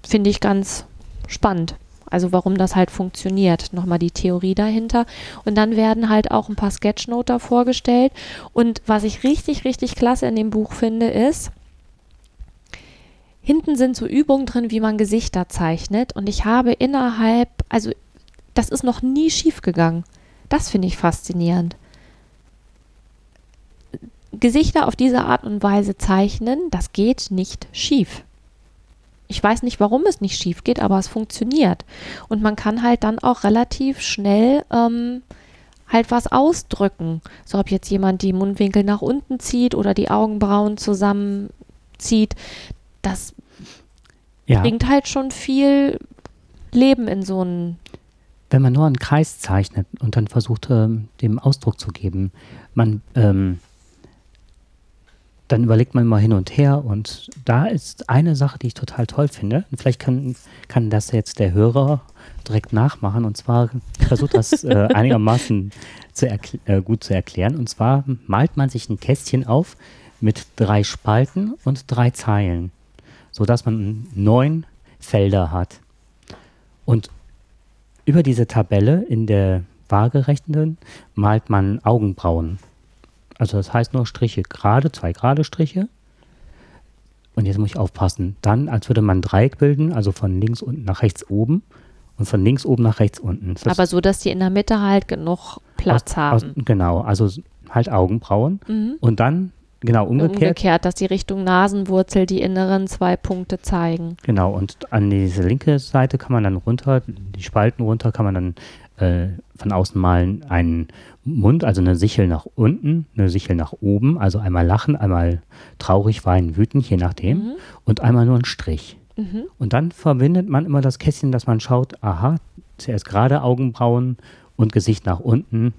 Finde ich ganz spannend. Also warum das halt funktioniert. Nochmal die Theorie dahinter. Und dann werden halt auch ein paar Sketchnoter vorgestellt. Und was ich richtig, richtig klasse in dem Buch finde, ist, hinten sind so Übungen drin, wie man Gesichter zeichnet. Und ich habe innerhalb, also das ist noch nie schief gegangen. Das finde ich faszinierend. Gesichter auf diese Art und Weise zeichnen, das geht nicht schief. Ich weiß nicht, warum es nicht schief geht, aber es funktioniert. Und man kann halt dann auch relativ schnell ähm, halt was ausdrücken. So ob jetzt jemand die Mundwinkel nach unten zieht oder die Augenbrauen zusammenzieht. Das Ja, bringt halt schon viel Leben in so einen. wenn man nur einen Kreis zeichnet und dann versucht, ähm, dem Ausdruck zu geben, man, ähm, dann überlegt man mal hin und her und da ist eine Sache, die ich total toll finde. Und vielleicht kann, kann das jetzt der Hörer direkt nachmachen und zwar versucht das äh, einigermaßen zu äh, gut zu erklären. Und zwar malt man sich ein Kästchen auf mit drei Spalten und drei Zeilen. sodass man neun Felder hat. Und über diese Tabelle in der waagerechten malt man Augenbrauen. Also das heißt nur Striche gerade, zwei gerade Striche. Und jetzt muss ich aufpassen. Dann, als würde man ein Dreieck bilden, also von links unten nach rechts oben und von links oben nach rechts unten. Das Aber so, dass die in der Mitte halt genug Platz aus, haben. Aus, genau, also halt Augenbrauen. Mhm. Und dann, genau, umgekehrt. Umgekehrt, dass die Richtung Nasenwurzel die inneren zwei Punkte zeigen. Genau, und an diese linke Seite kann man dann runter, die Spalten runter, kann man dann äh, von außen malen einen Mund, also eine Sichel nach unten, eine Sichel nach oben, also einmal lachen, einmal traurig, weinen, wütend, je nachdem, Mhm. und einmal nur ein Strich. Mhm. Und dann verbindet man immer das Kästchen, dass man schaut, aha, zuerst gerade Augenbrauen und Gesicht nach unten,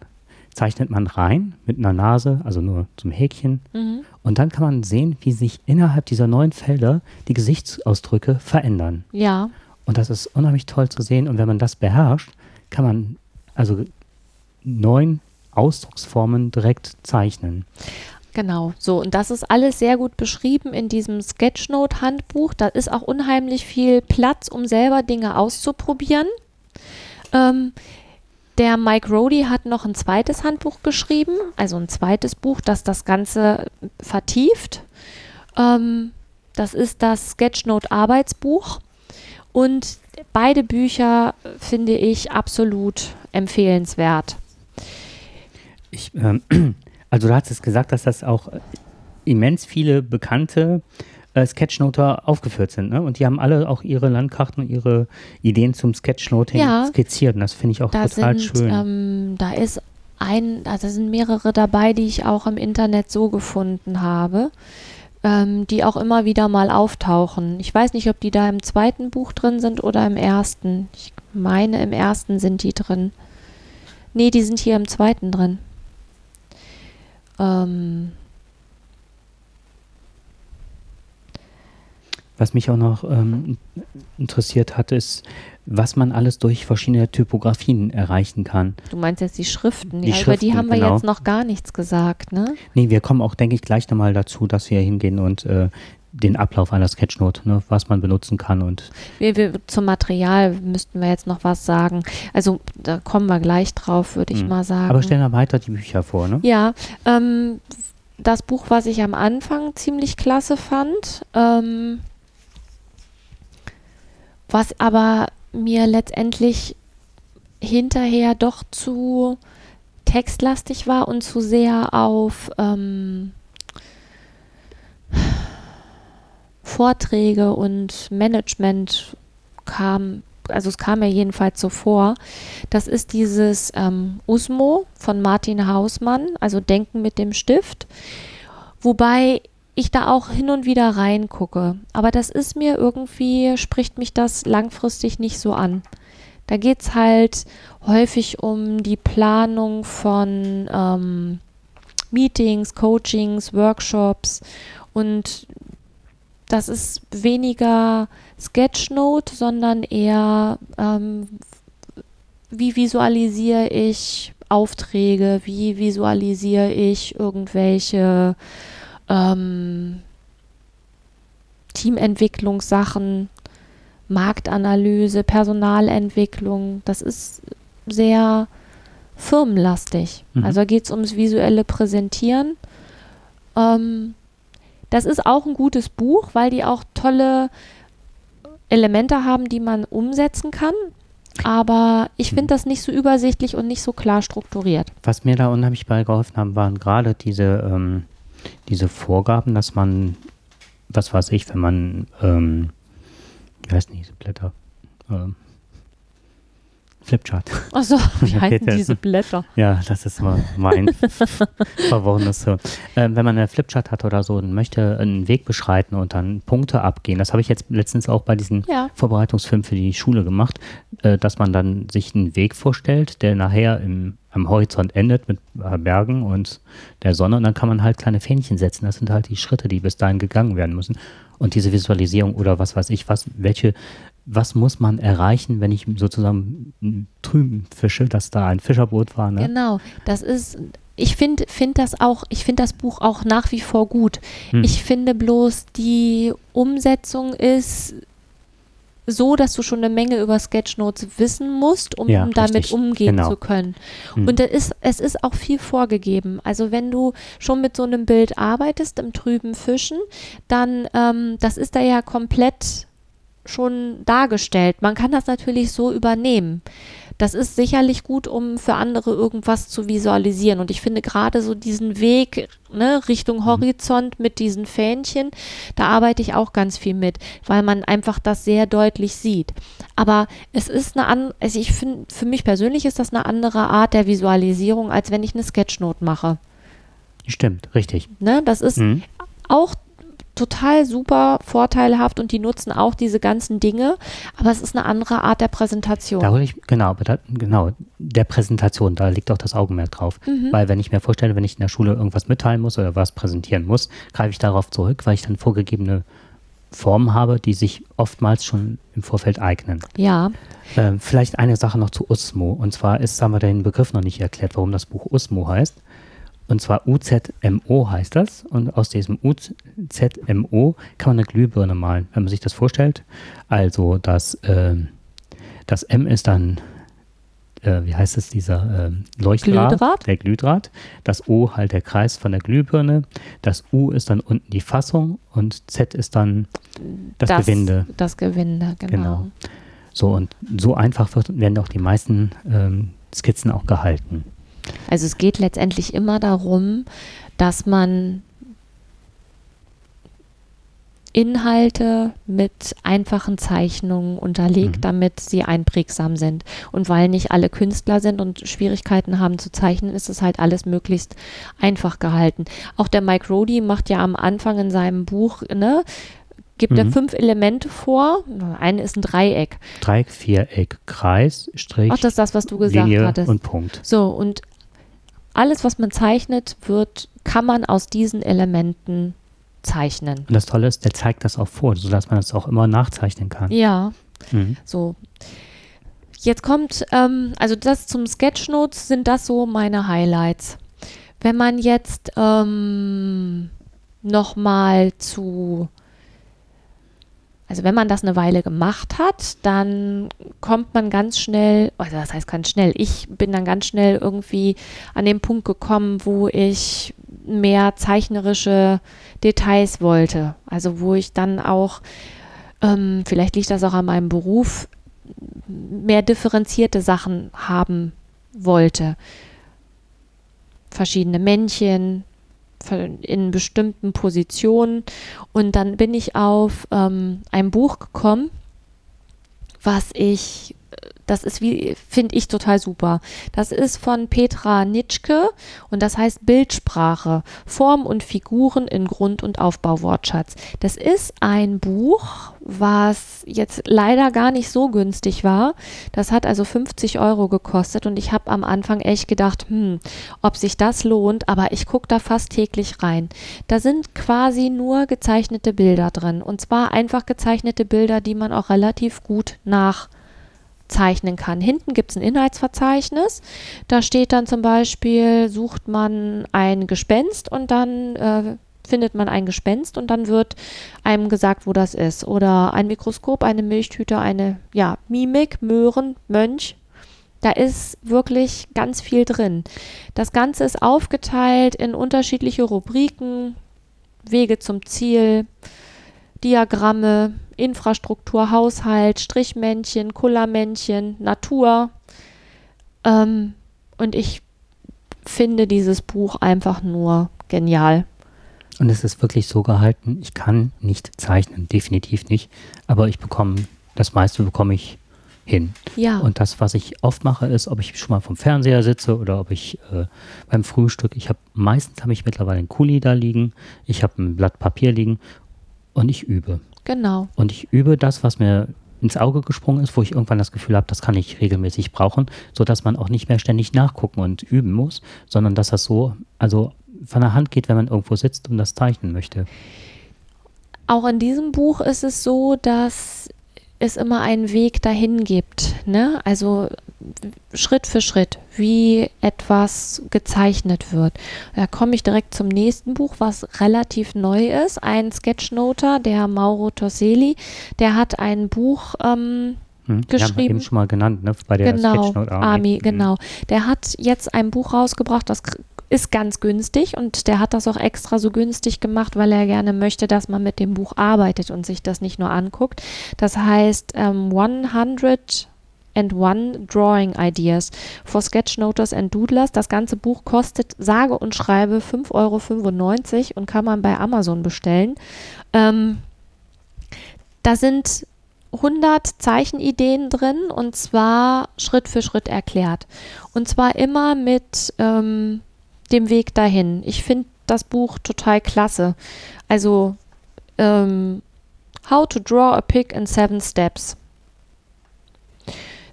zeichnet man rein mit einer Nase, also nur zum Häkchen. Mhm. Und dann kann man sehen, wie sich innerhalb dieser neuen Felder die Gesichtsausdrücke verändern. Ja, Und das ist unheimlich toll zu sehen. Und wenn man das beherrscht, kann man also neun Ausdrucksformen direkt zeichnen. Genau, so und das ist alles sehr gut beschrieben in diesem Sketchnote-Handbuch. Da ist auch unheimlich viel Platz, um selber Dinge auszuprobieren. Ähm, der Mike Rody hat noch ein zweites Handbuch geschrieben, also ein zweites Buch, das das Ganze vertieft. Ähm, das ist das Sketchnote-Arbeitsbuch. Und beide Bücher finde ich absolut empfehlenswert. Ich, ähm, also du hast es gesagt, dass das auch äh, immens viele bekannte äh, Sketchnoter aufgeführt sind. Ne? Und die haben alle auch ihre Landkarten und ihre Ideen zum Sketchnoting Ja. skizziert. Und das finde ich auch Da total sind, schön. ähm, da ist ein, also sind mehrere dabei, die ich auch im Internet so gefunden habe, ähm, die auch immer wieder mal auftauchen. Ich weiß nicht, ob die da im zweiten Buch drin sind oder im ersten. Ich meine, im ersten sind die drin. Nee, die sind hier im zweiten drin. Ähm, Was mich auch noch ähm, interessiert hat, ist, was man alles durch verschiedene Typografien erreichen kann. du meinst jetzt die Schriften, Die ja, über die Schriften, haben wir genau. jetzt noch gar nichts gesagt, ne? Nee, wir kommen auch, denke ich, gleich nochmal dazu, dass wir hingehen und äh, den Ablauf einer Sketchnote, ne, was man benutzen kann und Wir, wir, zum Material müssten wir jetzt noch was sagen. Also da kommen wir gleich drauf, würde ich Mhm. mal sagen. aber stellen wir weiter die Bücher vor, ne? Ja, ähm, das Buch, was ich am Anfang ziemlich klasse fand, ähm, was aber mir letztendlich hinterher doch zu textlastig war und zu sehr auf ähm, Vorträge und Management kam, also es kam mir jedenfalls so vor. Das ist dieses ähm, Usmo von Martin Hausmann, also Denken mit dem Stift. Wobei ich da auch hin und wieder reingucke. Aber das ist mir irgendwie, spricht mich das langfristig nicht so an. Da geht es halt häufig um die Planung von ähm, Meetings, Coachings, Workshops und das ist weniger Sketchnote, sondern eher, ähm, wie visualisiere ich Aufträge, wie visualisiere ich irgendwelche ähm, Teamentwicklungssachen, Marktanalyse, Personalentwicklung. Das ist sehr firmenlastig. Mhm. Also geht es ums visuelle Präsentieren. Ähm, das ist auch ein gutes Buch, weil die auch tolle Elemente haben, die man umsetzen kann. Aber ich finde das nicht so übersichtlich und nicht so klar strukturiert. Was mir da unheimlich bei geholfen haben, waren gerade diese, ähm, diese Vorgaben, dass man, was weiß ich, wenn man, ähm, wie heißen diese Blätter? Ähm, Flipchart. Achso, wie Ja, heißen diese Blätter? Ja, das ist immer mein verworrenes Hirn. Ähm, wenn man eine Flipchart hat oder so und möchte einen Weg beschreiten und dann Punkte abgehen, das habe ich jetzt letztens auch bei diesen Ja. Vorbereitungsfilm für die Schule gemacht, äh, dass man dann sich einen Weg vorstellt, der nachher im, am Horizont endet mit äh, Bergen und der Sonne und dann kann man halt kleine Fähnchen setzen. Das sind halt die Schritte, die bis dahin gegangen werden müssen. Und diese Visualisierung oder was weiß ich, was, welche, was muss man erreichen, wenn ich sozusagen drüben fische, dass da ein Fischerboot war, ne? Genau, das ist, ich finde find das auch, ich finde das Buch auch nach wie vor gut. Hm. Ich finde bloß, die Umsetzung ist so, dass du schon eine Menge über Sketchnotes wissen musst, um Ja, damit richtig. umgehen Genau. zu können. Hm. Und es ist, es ist auch viel vorgegeben. Also wenn du schon mit so einem Bild arbeitest, im trüben Fischen, dann, ähm, das ist da ja komplett schon dargestellt. Man kann das natürlich so übernehmen. Das ist sicherlich gut, um für andere irgendwas zu visualisieren. Und ich finde gerade so diesen Weg ne, Richtung Horizont mit diesen Fähnchen, da arbeite ich auch ganz viel mit, weil man einfach das sehr deutlich sieht. Aber es ist eine an, also ich finde, für mich persönlich ist das eine andere Art der Visualisierung, als wenn ich eine Sketchnote mache. Stimmt, richtig. Ne? Das ist Mhm. auch total super vorteilhaft und die nutzen auch diese ganzen Dinge, aber es ist eine andere Art der Präsentation. Da ich, genau, da, genau, der Präsentation, da liegt auch das Augenmerk drauf. Mhm. Weil wenn ich mir vorstelle, wenn ich in der Schule irgendwas mitteilen muss oder was präsentieren muss, greife ich darauf zurück, weil ich dann vorgegebene Formen habe, die sich oftmals schon im Vorfeld eignen. Ja, Ähm, vielleicht eine Sache noch zu Usmo. Und zwar ist, haben wir den Begriff noch nicht erklärt, warum das Buch Usmo heißt. Und zwar UZMO heißt das. Und aus diesem UZMO kann man eine Glühbirne malen, wenn man sich das vorstellt. Also das, ähm, das M ist dann, äh, wie heißt es, dieser ähm, Leuchtdraht, Glühdraht? der Glühdraht. Das O halt der Kreis von der Glühbirne. Das U ist dann unten die Fassung und Z ist dann das, Gewinde. Das Gewinde, genau. Genau. So und so einfach wird, werden auch die meisten ähm, Skizzen auch gehalten. Also es geht letztendlich immer darum, dass man Inhalte mit einfachen Zeichnungen unterlegt, Mhm. damit sie einprägsam sind. Und weil nicht alle Künstler sind und Schwierigkeiten haben zu zeichnen, ist es halt alles möglichst einfach gehalten. Auch der Mike Rody macht ja am Anfang in seinem Buch, ne, gibt er Mhm. fünf Elemente vor. Eine ist ein Dreieck. Dreieck, Viereck, Kreis, Strich, Ach, das ist das, was du gesagt Linie hattest. und Punkt. So, und alles, was man zeichnet, wird, kann man aus diesen Elementen zeichnen. Und das Tolle ist, der zeigt das auch vor, sodass man das auch immer nachzeichnen kann. Ja, Mhm. so. Jetzt kommt, ähm, also das zum Sketchnotes sind das so meine Highlights. Wenn man jetzt ähm, nochmal zu, also wenn man das eine Weile gemacht hat, dann kommt man ganz schnell, also das heißt ganz schnell, ich bin dann ganz schnell irgendwie an den Punkt gekommen, wo ich mehr zeichnerische Details wollte. Also wo ich dann auch, ähm, vielleicht liegt das auch an meinem Beruf, mehr differenzierte Sachen haben wollte. Verschiedene Männchen in bestimmten Positionen. Und dann bin ich auf ähm, ein Buch gekommen, was ich, das ist wie, finde ich total super. Das ist von Petra Nitschke und das heißt Bildsprache, Form und Figuren in Grund- und Aufbauwortschatz. Das ist ein Buch, was jetzt leider gar nicht so günstig war. Das hat also 50 Euro gekostet und ich habe am Anfang echt gedacht, hm, ob sich das lohnt, aber ich gucke da fast täglich rein. Da sind quasi nur gezeichnete Bilder drin und zwar einfach gezeichnete Bilder, die man auch relativ gut nachzeichnen kann. Hinten gibt es ein Inhaltsverzeichnis. Da steht dann zum Beispiel, sucht man ein Gespenst und dann äh, findet man ein Gespenst und dann wird einem gesagt, wo das ist. Oder ein Mikroskop, eine Milchtüte, eine ja, Mimik, Möhren, Mönch. Da ist wirklich ganz viel drin. Das Ganze ist aufgeteilt in unterschiedliche Rubriken, Wege zum Ziel, Diagramme, Infrastruktur, Haushalt, Strichmännchen, Kullermännchen, Natur. Ähm, und ich finde dieses Buch einfach nur genial. Und es ist wirklich so gehalten, ich kann nicht zeichnen, definitiv nicht, aber ich bekomme, das meiste bekomme ich hin. Ja. Und das, was ich oft mache, ist, ob ich schon mal vom Fernseher sitze oder ob ich äh, beim Frühstück, ich habe, meistens habe ich mittlerweile einen Kuli da liegen, ich habe ein Blatt Papier liegen und ich übe. Genau. Und ich übe das, was mir ins Auge gesprungen ist, wo ich irgendwann das Gefühl habe, das kann ich regelmäßig brauchen, sodass man auch nicht mehr ständig nachgucken und üben muss, sondern dass das so, also von der Hand geht, wenn man irgendwo sitzt und das zeichnen möchte. Auch in diesem Buch ist es so, dass es immer einen Weg dahin gibt. Ne? Also Schritt für Schritt, wie etwas gezeichnet wird. Da komme ich direkt zum nächsten Buch, was relativ neu ist. Ein Sketchnoter, der Mauro Torseli, der hat ein Buch ähm, Hm, Die haben wir geschrieben. eben schon mal genannt, ne? Bei der genau, Sketchnote Army. Army, Mhm. genau. Der hat jetzt ein Buch rausgebracht, das ist ganz günstig und der hat das auch extra so günstig gemacht, weil er gerne möchte, dass man mit dem Buch arbeitet und sich das nicht nur anguckt. Das heißt ähm, 100 and One Drawing Ideas for Sketchnoters and Doodlers. Das ganze Buch kostet sage und schreibe 5,95 Euro und kann man bei Amazon bestellen. Ähm, da sind 100 Zeichenideen drin und zwar Schritt für Schritt erklärt. Und zwar immer mit ähm, dem Weg dahin. Ich finde das Buch total klasse. Also ähm, How to Draw a Pig in Seven Steps.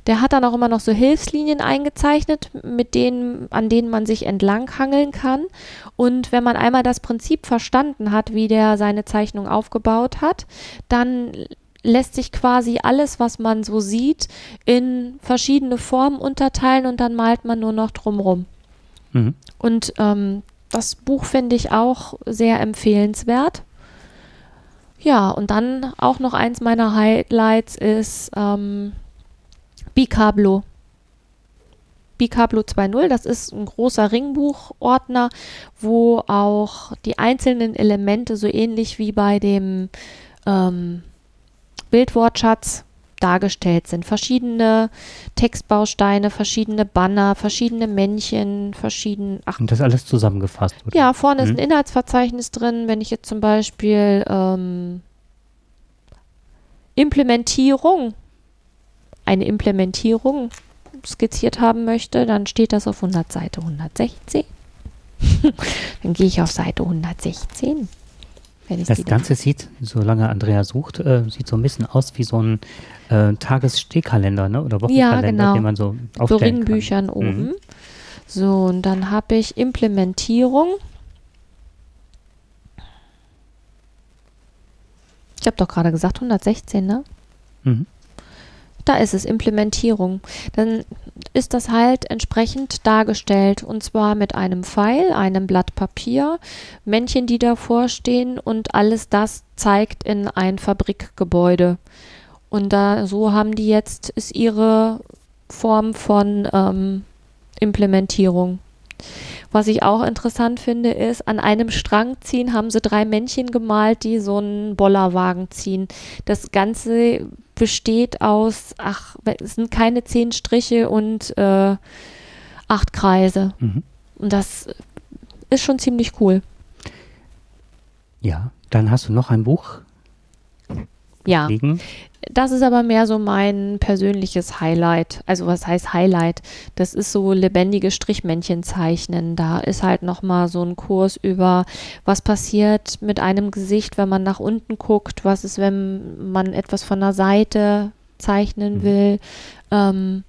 Der hat dann auch immer noch so Hilfslinien eingezeichnet, mit denen, an denen man sich entlanghangeln kann. Und wenn man einmal das Prinzip verstanden hat, wie der seine Zeichnung aufgebaut hat, dann lässt sich quasi alles, was man so sieht, in verschiedene Formen unterteilen und dann malt man nur noch drumrum. Mhm. Und ähm, das Buch finde ich auch sehr empfehlenswert. Ja, und dann auch noch eins meiner Highlights ist ähm, Bicablo. Bicablo 2.0, das ist ein großer Ringbuchordner, wo auch die einzelnen Elemente so ähnlich wie bei dem ähm, Bildwortschatz dargestellt sind. Verschiedene Textbausteine, verschiedene Banner, verschiedene Männchen, verschieden. Ach, Und das alles zusammengefasst, oder? ja, vorne ist Mhm. ein Inhaltsverzeichnis drin. Wenn ich jetzt zum Beispiel ähm, Implementierung, eine Implementierung skizziert haben möchte, dann steht das auf 100 Seite 116. dann gehe ich auf Seite 116. Wenn ich Das Ganze sieht, solange Andrea sucht, äh, sieht so ein bisschen aus wie so ein äh, Tagesstehkalender, ne? Oder Wochenkalender, genau. den man so so aufstellen Ringbüchern kann. oben. Mhm. So, und dann habe ich Implementierung. Ich habe doch gerade gesagt 116, ne? Mhm. Da ist es, Implementierung. Dann ist das halt entsprechend dargestellt und zwar mit einem Pfeil, einem Blatt Papier, Männchen, die davor stehen und alles das zeigt in ein Fabrikgebäude. Und da so haben die jetzt, ist ihre Form von ähm, Implementierung. Was ich auch interessant finde, ist, an einem Strang ziehen haben sie drei Männchen gemalt, die so einen Bollerwagen ziehen. Das Ganze besteht aus, ach, es sind keine zehn Striche und äh, acht Kreise. Mhm. Und das ist schon ziemlich cool. Ja, dann hast du noch ein Buch Ja, liegen. Das ist aber mehr so mein persönliches Highlight. Also was heißt Highlight? Das ist so lebendige Strichmännchen zeichnen. Da ist halt noch mal so ein Kurs über, was passiert mit einem Gesicht, wenn man nach unten guckt. Was ist, wenn man etwas von der Seite zeichnen Mhm. will. Ähm,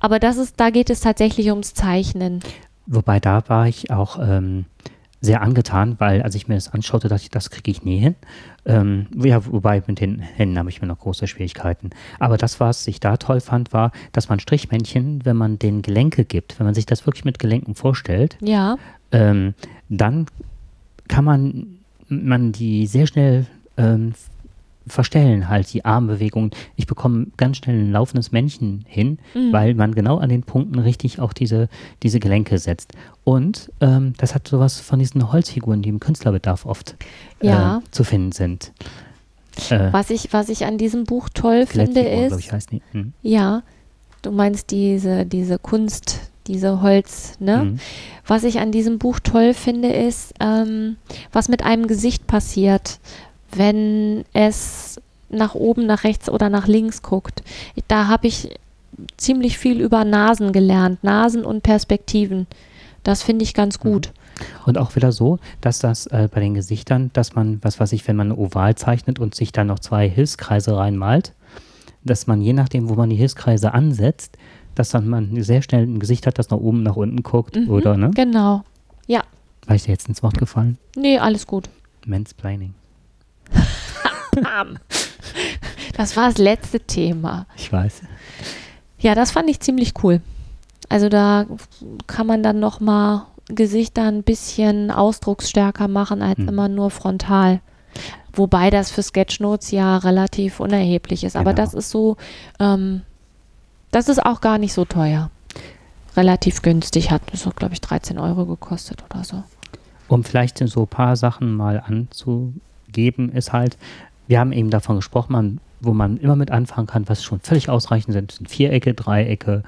aber das ist, da geht es tatsächlich ums Zeichnen. Wobei da war ich auch ähm, sehr angetan, weil als ich mir das anschaute, dachte ich, das kriege ich nie hin. Ähm, ja, wobei mit den Händen habe ich mir noch große Schwierigkeiten. Aber das, was ich da toll fand, war, dass man Strichmännchen, wenn man den Gelenke gibt, wenn man sich das wirklich mit Gelenken vorstellt, Ja, ähm, dann kann man, man die sehr schnell ähm, verstellen, halt die Armbewegungen. Ich bekomme ganz schnell ein laufendes Männchen hin, Mhm. weil man genau an den Punkten richtig auch diese, diese Gelenke setzt. Und ähm, das hat sowas von diesen Holzfiguren, die im Künstlerbedarf oft Ja. äh, zu finden sind. Äh, was ich, was ich an diesem Buch toll finde, ist, ich, heißen die. Hm. Ja, du meinst diese, diese Kunst, diese Holz, ne? Mhm. Was ich an diesem Buch toll finde, ist, ähm, was mit einem Gesicht passiert, wenn es nach oben, nach rechts oder nach links guckt. Da habe ich ziemlich viel über Nasen gelernt, Nasen und Perspektiven. Das finde ich ganz gut. Und auch wieder so, dass das äh, bei den Gesichtern, dass man, was weiß ich, wenn man Oval zeichnet und sich dann noch zwei Hilfskreise reinmalt, dass man je nachdem, wo man die Hilfskreise ansetzt, dass dann man sehr schnell ein Gesicht hat, das nach oben, nach unten guckt, Mhm, oder, ne? Genau. Ja, War ich dir jetzt ins Wort gefallen? nee, alles gut. Mansplaining. Das war das letzte Thema. Ich weiß. Ja, das fand ich ziemlich cool. Also da kann man dann noch mal Gesichter ein bisschen ausdrucksstärker machen als Hm. immer nur frontal. Wobei das für Sketchnotes ja relativ unerheblich ist. Aber Genau. das ist so, ähm, das ist auch gar nicht so teuer. Relativ günstig. Hat so, glaube ich, 13 Euro gekostet oder so. Um vielleicht so ein paar Sachen mal anzugeben, ist halt, wir haben eben davon gesprochen, man, wo man immer mit anfangen kann, was schon völlig ausreichend sind, sind Vierecke, Dreiecke,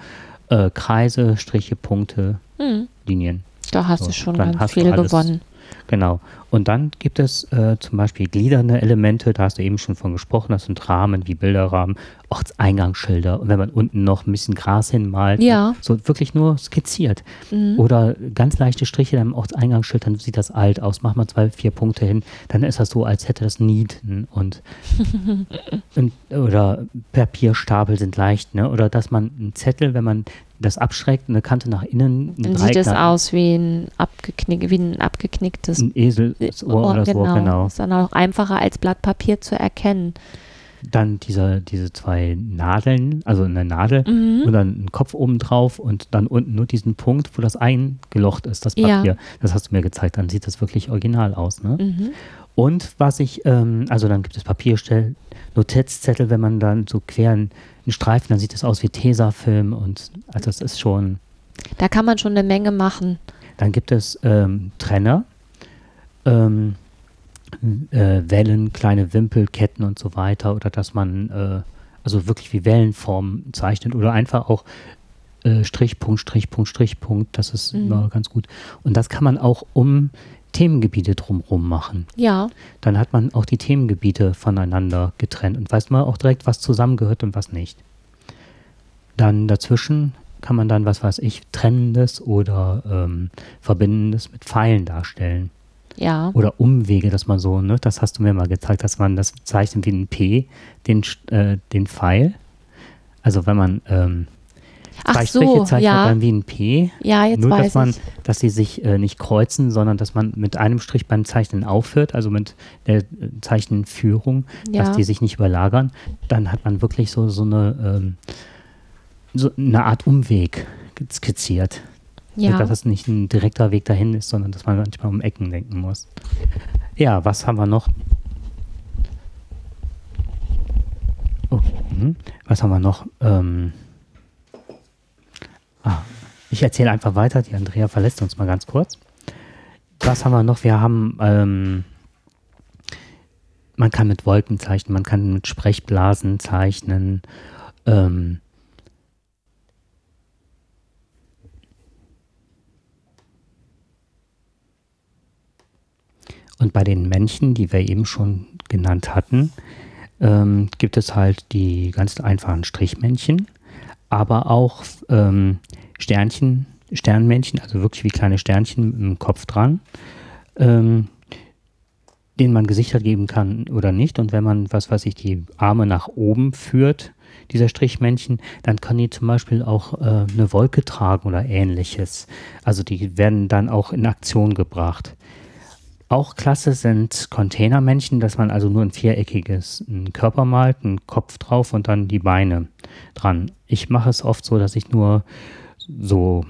äh, Kreise, Striche, Punkte, Hm, Linien. da hast So, du schon ganz viel gewonnen. Genau. Und dann gibt es äh, zum Beispiel gliedernde Elemente, da hast du eben schon von gesprochen, das sind Rahmen wie Bilderrahmen, Ortseingangsschilder. Und wenn man unten noch ein bisschen Gras hinmalt, Ja. so wirklich nur skizziert. Mhm. Oder ganz leichte Striche am Ortseingangsschild, dann sieht das alt aus. Mach mal zwei, vier Punkte hin, dann ist das so, als hätte das Nieten und, und oder Papierstapel sind leicht, ne? Oder dass man einen Zettel, wenn man das abschreckt, eine Kante nach innen, Dann sieht es aus wie ein, abgeknick, wie ein abgeknicktes ein Eselsohr oder so, genau. Ist dann auch einfacher als Blatt Papier zu erkennen. Dann diese, diese zwei Nadeln, also eine Nadel Mhm. und dann ein Kopf oben drauf und dann unten nur diesen Punkt, wo das eingelocht ist, das Ja. Papier. Das hast du mir gezeigt, dann sieht das wirklich original aus. Ne? Mhm. Und was ich, ähm, also dann gibt es Papierstell, Notizzettel, wenn man dann so quer einen Streifen, dann sieht das aus wie Tesafilm und also das ist schon. Da kann man schon eine Menge machen. Dann gibt es ähm, Trenner, ähm, äh, Wellen, kleine Wimpelketten und so weiter oder dass man äh, also wirklich wie Wellenformen zeichnet oder einfach auch äh, Strichpunkt, Strichpunkt, Strichpunkt, das ist Mhm. immer ganz gut. Und das kann man auch um Themengebiete drumherum machen. Ja, Dann hat man auch die Themengebiete voneinander getrennt und weiß man auch direkt, was zusammengehört und was nicht. Dann dazwischen kann man dann, was weiß ich, Trennendes oder ähm, Verbindendes mit Pfeilen darstellen. ja. Oder Umwege, dass man so, ne, das hast du mir mal gezeigt, dass man das zeichnet wie ein P, den, äh, den Pfeil. Also wenn man ähm, Ach zwei so, zeichnet, ja. dann wie ein P. Ja, jetzt Nur, weiß dass man, ich. dass sie sich äh, nicht kreuzen, sondern dass man mit einem Strich beim Zeichnen aufhört, also mit der äh, Zeichenführung, Ja. dass die sich nicht überlagern. Dann hat man wirklich so, so eine, ähm, so eine Art Umweg skizziert. Ja. Dass das nicht ein direkter Weg dahin ist, sondern dass man manchmal um Ecken denken muss. Ja, was haben wir noch? Oh, mhm. was haben wir noch? Ähm, ah, ich erzähle einfach weiter. Die Andrea verlässt uns mal ganz kurz. Was haben wir noch? Wir haben, ähm, man kann mit Wolken zeichnen, man kann mit Sprechblasen zeichnen. Ähm, Und bei den Männchen, die wir eben schon genannt hatten, ähm, gibt es halt die ganz einfachen Strichmännchen, aber auch ähm, Sternchen, Sternmännchen, also wirklich wie kleine Sternchen im Kopf dran, ähm, denen man Gesichter geben kann oder nicht. Und wenn man, was weiß ich, die Arme nach oben führt, dieser Strichmännchen, dann können die zum Beispiel auch äh, eine Wolke tragen oder ähnliches. Also die werden dann auch in Aktion gebracht. Auch klasse sind Containermännchen, dass man also nur ein viereckiges einen Körper malt, einen Kopf drauf und dann die Beine dran. Ich mache es oft so, dass ich nur so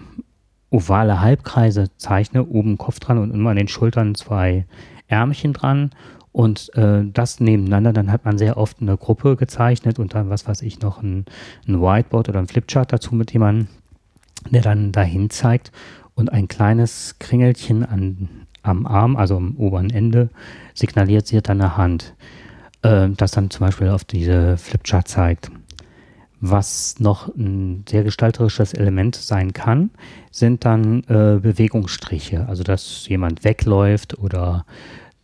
ovale Halbkreise zeichne, oben Kopf dran und immer an den Schultern zwei Ärmchen dran und äh, das nebeneinander, dann hat man sehr oft eine Gruppe gezeichnet und dann, was weiß ich, noch ein, ein Whiteboard oder ein Flipchart dazu, mit dem man, der dann dahin zeigt und ein kleines Kringelchen an, am Arm, also am oberen Ende, signalisiert sie dann eine Hand, äh, das dann zum Beispiel auf diese Flipchart zeigt. Was noch ein sehr gestalterisches Element sein kann, sind dann äh, Bewegungsstriche. Also, dass jemand wegläuft oder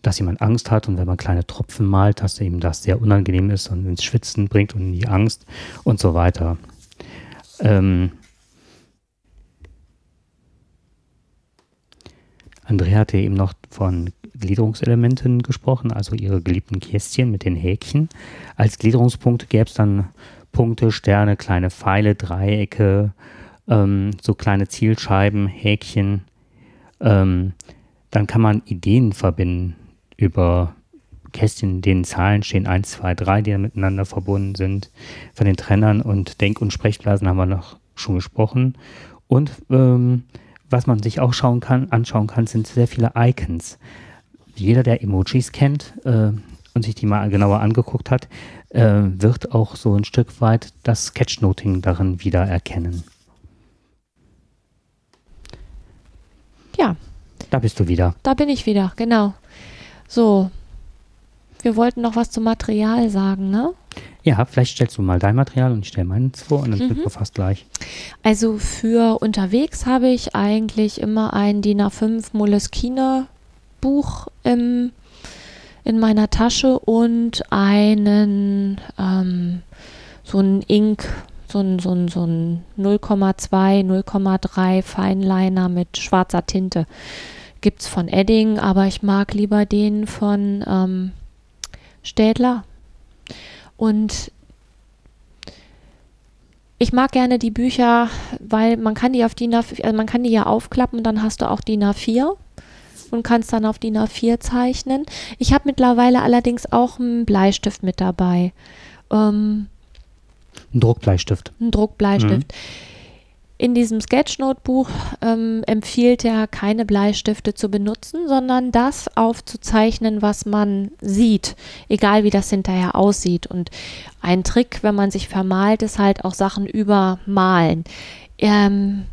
dass jemand Angst hat und wenn man kleine Tropfen malt, dass eben das sehr unangenehm ist und ins Schwitzen bringt und in die Angst und so weiter. Ähm Andrea hatte eben noch von Gliederungselementen gesprochen, also ihre geliebten Kästchen mit den Häkchen. Als Gliederungspunkte gäbe es dann Punkte, Sterne, kleine Pfeile, Dreiecke, ähm, so kleine Zielscheiben, Häkchen. Ähm, dann kann man Ideen verbinden über Kästchen, in denen Zahlen stehen, 1, 2, 3, die miteinander verbunden sind. Von den Trennern und Denk- und Sprechblasen haben wir noch schon gesprochen. Und ähm, was man sich auch schauen kann, anschauen kann, sind sehr viele Icons. Jeder, der Emojis kennt äh, und sich die mal genauer angeguckt hat, äh, wird auch so ein Stück weit das Sketchnoting darin wiedererkennen. Ja, Da bist du wieder. da bin ich wieder, genau. So, wir wollten noch was zum Material sagen, ne? Ja, vielleicht stellst du mal dein Material und ich stelle meins vor und dann Mhm. sind wir fast gleich. Also für unterwegs habe ich eigentlich immer ein DIN A5 Moleskine Buch im, in meiner Tasche und einen ähm, so ein Ink, so ein, so so ein 0,2, 0,3 Feinliner mit schwarzer Tinte. Gibt's von Edding, aber ich mag lieber den von ähm, Städler. Und ich mag gerne die Bücher, weil man kann die auf DIN A4, also man kann die ja aufklappen und dann hast du auch DIN A4 und kannst dann auf DIN A4 zeichnen. Ich habe mittlerweile allerdings auch einen Bleistift mit dabei. Ähm, Ein Druckbleistift. einen Druckbleistift. In diesem Sketchnote-Buch ähm, empfiehlt er, keine Bleistifte zu benutzen, sondern das aufzuzeichnen, was man sieht, egal wie das hinterher aussieht. Und ein Trick, wenn man sich vermalt, ist halt auch Sachen übermalen. Ähm,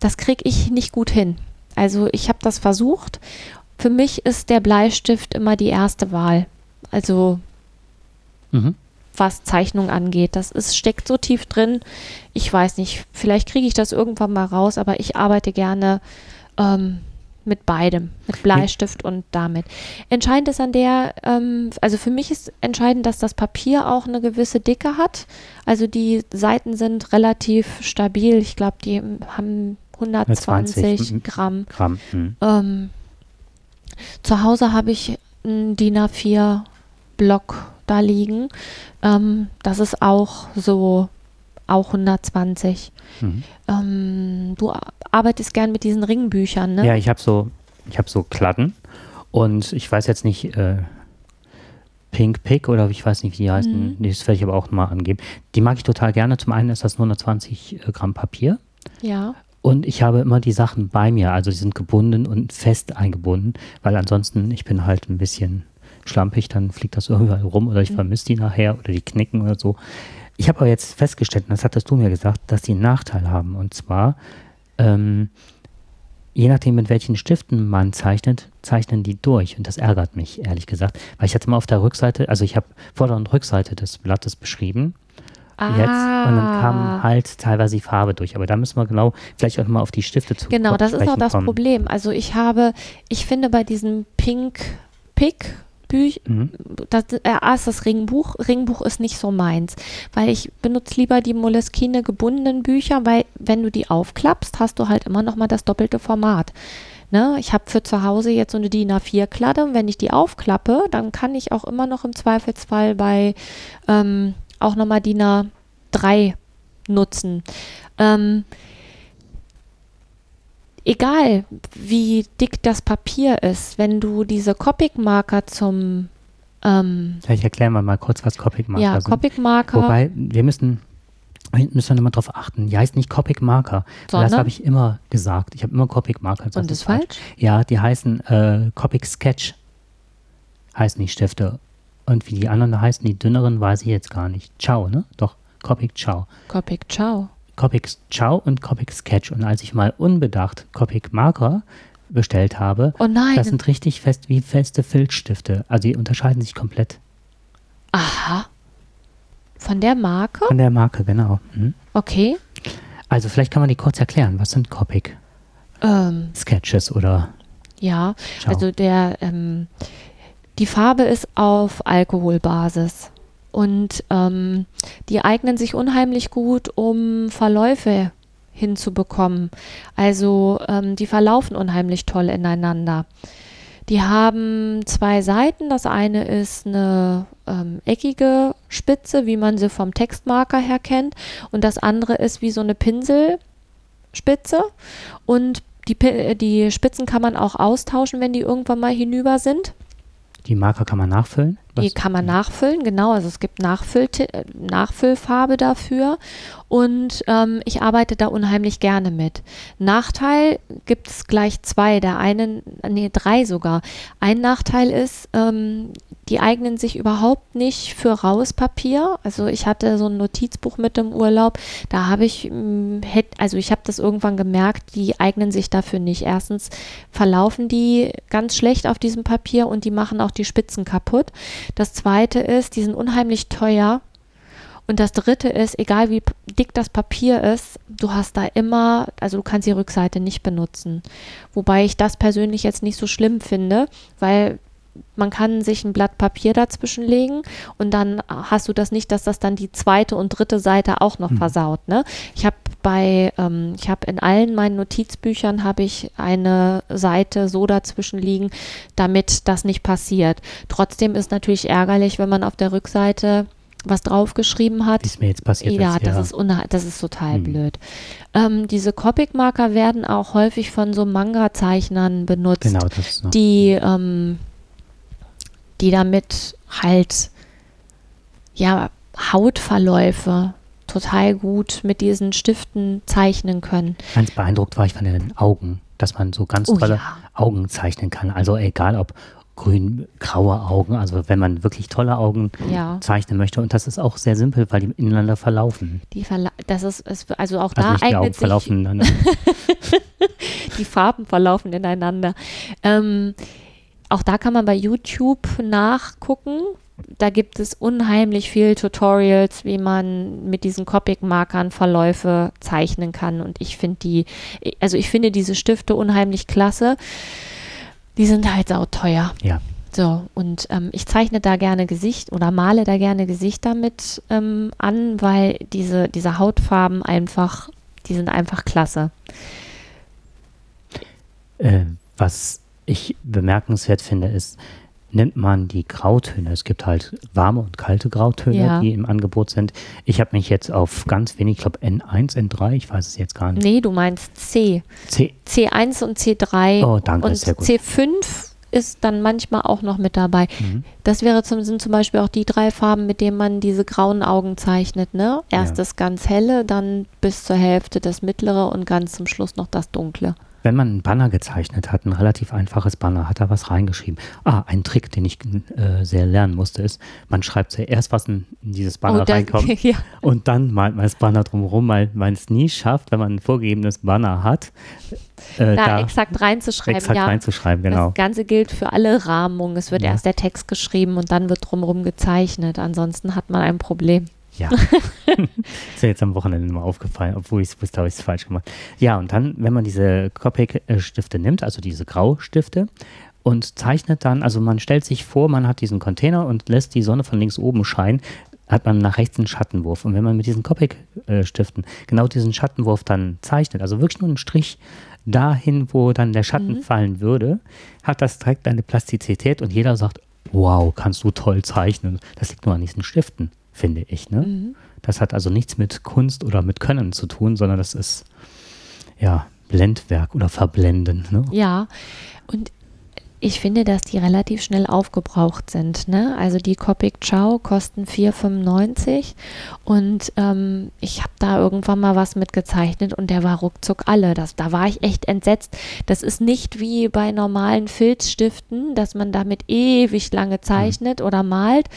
das kriege ich nicht gut hin. Also ich habe das versucht. Für mich ist der Bleistift immer die erste Wahl. Also Mhm. was Zeichnung angeht. Das ist, steckt so tief drin. Ich weiß nicht, vielleicht kriege ich das irgendwann mal raus, aber ich arbeite gerne ähm, mit beidem, mit Bleistift und damit. Entscheidend ist an der, ähm, also für mich ist entscheidend, dass das Papier auch eine gewisse Dicke hat. Also die Seiten sind relativ stabil. Ich glaube, die haben 120 120, Gramm. Gramm. Mhm. Ähm, zu Hause habe ich einen DIN A4 Block da liegen. Ähm, das ist auch so, auch 120. Mhm. Ähm, du arbeitest gern mit diesen Ringbüchern, ne? Ja, ich habe so, ich habe so Kladden und ich weiß jetzt nicht, äh, Pink Pick oder ich weiß nicht, wie die heißen. Mhm. Das werde ich aber auch mal angeben. Die mag ich total gerne. Zum einen ist das nur 120 äh, Gramm Papier Ja. Und ich habe immer die Sachen bei mir. Also sie sind gebunden und fest eingebunden, weil ansonsten, ich bin halt ein bisschen schlampig, dann fliegt das überall rum oder ich Mhm. vermisse die nachher oder die knicken oder so. Ich habe aber jetzt festgestellt, und das hattest du mir gesagt, dass die einen Nachteil haben. Und zwar, ähm, je nachdem, mit welchen Stiften man zeichnet, zeichnen die durch. Und das ärgert mich, ehrlich gesagt. Weil ich hatte mal auf der Rückseite, also ich habe Vorder- und Rückseite des Blattes beschrieben. Ah, Jetzt. Und dann kam halt teilweise die Farbe durch. Aber da müssen wir genau, vielleicht auch mal auf die Stifte zu Genau, das ist auch das kommen. Problem. Also ich habe, ich finde bei diesem Pink Pick Büch, Mhm. das äh, ist das Ringbuch. Ringbuch ist nicht so meins, weil ich benutze lieber die Moleskine gebundenen Bücher, weil wenn du die aufklappst, hast du halt immer noch mal das doppelte Format. Ne? Ich habe für zu Hause jetzt so eine DIN A4-Kladde und wenn ich die aufklappe, dann kann ich auch immer noch im Zweifelsfall bei ähm, auch nochmal DIN A3 nutzen. Ähm, egal wie dick das Papier ist, wenn du diese Copic-Marker zum ähm, Vielleicht erklären wir mal kurz, was Copic Marker ja, sind. Copic-Marker, Wobei, wir müssen, müssen wir immer drauf achten. Die heißt nicht Copic Marker. Das habe ich immer gesagt. Ich habe immer Copic Marker gesagt. und ist falsch? Ja, die heißen äh, Copic Sketch. Heißen die Stifte. Und wie die anderen heißen, die dünneren, weiß ich jetzt gar nicht. Ciao, ne? Doch, Copic Ciao. Copic, ciao. Copic Ciao und Copic Sketch. Und als ich mal unbedacht Copic Marker bestellt habe, Oh nein. das sind richtig fest wie feste Filzstifte. Also die unterscheiden sich komplett Aha. Von der Marke? von der Marke, genau. Mhm. Okay. Also vielleicht kann man die kurz erklären. Was sind Copic Ähm, Sketches oder ja, Ciao? also der, ähm, die Farbe ist auf Alkoholbasis. Und ähm, die eignen sich unheimlich gut, um Verläufe hinzubekommen. Also ähm, die verlaufen unheimlich toll ineinander. Die haben zwei Seiten. Das eine ist eine ähm, eckige Spitze, wie man sie vom Textmarker her kennt. Und das andere ist wie so eine Pinselspitze. Und die, die Spitzen kann man auch austauschen, wenn die irgendwann mal hinüber sind. Die Marker kann man nachfüllen? Die kann man nachfüllen, genau. Also es gibt Nachfüll äh, Nachfüllfarbe dafür. Und ähm, ich arbeite da unheimlich gerne mit. Nachteil gibt es gleich zwei. Der eine, nee, drei sogar. Ein Nachteil ist, ähm, die eignen sich überhaupt nicht für raues Papier. Also ich hatte so ein Notizbuch mit im Urlaub. Da habe ich, hätt, also ich habe das irgendwann gemerkt, die eignen sich dafür nicht. Erstens verlaufen die ganz schlecht auf diesem Papier und die machen auch die Spitzen kaputt. Das zweite ist, die sind unheimlich teuer. Und das dritte ist, egal wie dick das Papier ist, du hast da immer, also du kannst die Rückseite nicht benutzen. Wobei ich das persönlich jetzt nicht so schlimm finde, weil man kann sich ein Blatt Papier dazwischen legen und dann hast du das nicht, dass das dann die zweite und dritte Seite auch noch Mhm. versaut. Ne? Ich habe bei, ähm, ich habe in allen meinen Notizbüchern habe ich eine Seite so dazwischen liegen, damit das nicht passiert. Trotzdem ist natürlich ärgerlich, wenn man auf der Rückseite was draufgeschrieben hat. Es mir jetzt passiert Ja, ist. das ist, das ist total Hm. blöd. Ähm, diese Copic-Marker werden auch häufig von so Manga-Zeichnern benutzt, Genau, das ist noch. die, ähm, die damit halt ja Hautverläufe total gut mit diesen Stiften zeichnen können. Ganz beeindruckt war ich von den Augen, dass man so ganz Oh tolle ja. Augen zeichnen kann. Also egal ob grün, graue Augen, also wenn man wirklich tolle Augen Ja, zeichnen möchte. Und das ist auch sehr simpel, weil die ineinander verlaufen. die Verla das ist, ist also auch Also da nicht die Augen eignet sich verlaufen ineinander. die Farben verlaufen ineinander. Ähm, auch da kann man bei YouTube nachgucken. Da gibt es unheimlich viel Tutorials, wie man mit diesen Copic-Markern Verläufe zeichnen kann. Und ich finde die, also ich finde diese Stifte unheimlich klasse. Die sind halt sauteuer. Ja. So, und ähm, ich zeichne da gerne Gesicht oder male da gerne Gesichter mit ähm, an, weil diese, diese Hautfarben einfach, die sind einfach klasse. Äh, was ich bemerkenswert finde, ist, nimmt man die Grautöne, es gibt halt warme und kalte Grautöne, Ja. die im Angebot sind. Ich habe mich jetzt auf ganz wenig, ich glaube N1, N3, ich weiß es jetzt gar nicht. Nee, du meinst C. C, C1 und C3 Oh, danke, und sehr gut. C5 ist dann manchmal auch noch mit dabei. Mhm. Das wäre zum, sind zum Beispiel auch die drei Farben, mit denen man diese grauen Augen zeichnet. Ne? Erst Ja. das ganz helle, dann bis zur Hälfte das mittlere und ganz zum Schluss noch das dunkle. Wenn man einen Banner gezeichnet hat, ein relativ einfaches Banner, hat er was reingeschrieben. Ah, ein Trick, den ich äh, sehr lernen musste, ist, man schreibt zuerst was in, dieses Banner Oh, da- reinkommt ja. und dann malt man das Banner drumherum, weil man es nie schafft, wenn man ein vorgegebenes Banner hat, äh, Da, da exakt reinzuschreiben. exakt ja. reinzuschreiben, genau. Das Ganze gilt für alle Rahmungen. Es wird Ja. erst der Text geschrieben und dann wird drumherum gezeichnet. Ansonsten hat man ein Problem. Ja. ist ja jetzt am Wochenende mal aufgefallen, obwohl ich es wusste, habe ich es falsch gemacht. Ja, und dann, wenn man diese Copic-Stifte nimmt, also diese Graustifte, und zeichnet dann, also man stellt sich vor, man hat diesen Container und lässt die Sonne von links oben scheinen, hat man nach rechts einen Schattenwurf. Und wenn man mit diesen Copic-Stiften genau diesen Schattenwurf dann zeichnet, also wirklich nur einen Strich dahin, wo dann der Schatten fallen würde, hat das direkt eine Plastizität und jeder sagt, wow, kannst du toll zeichnen. Das liegt nur an diesen Stiften, finde ich. Ne? Mhm. Das hat also nichts mit Kunst oder mit Können zu tun, sondern das ist ja Blendwerk oder Verblenden. Ne? Ja, und ich finde, dass die relativ schnell aufgebraucht sind. Ne? Also die Copic Chow kosten 4,95 und ähm, ich habe da irgendwann mal was mitgezeichnet und der war ruckzuck alle. Das, da war ich echt entsetzt. Das ist nicht wie bei normalen Filzstiften, dass man damit ewig lange zeichnet oder malt,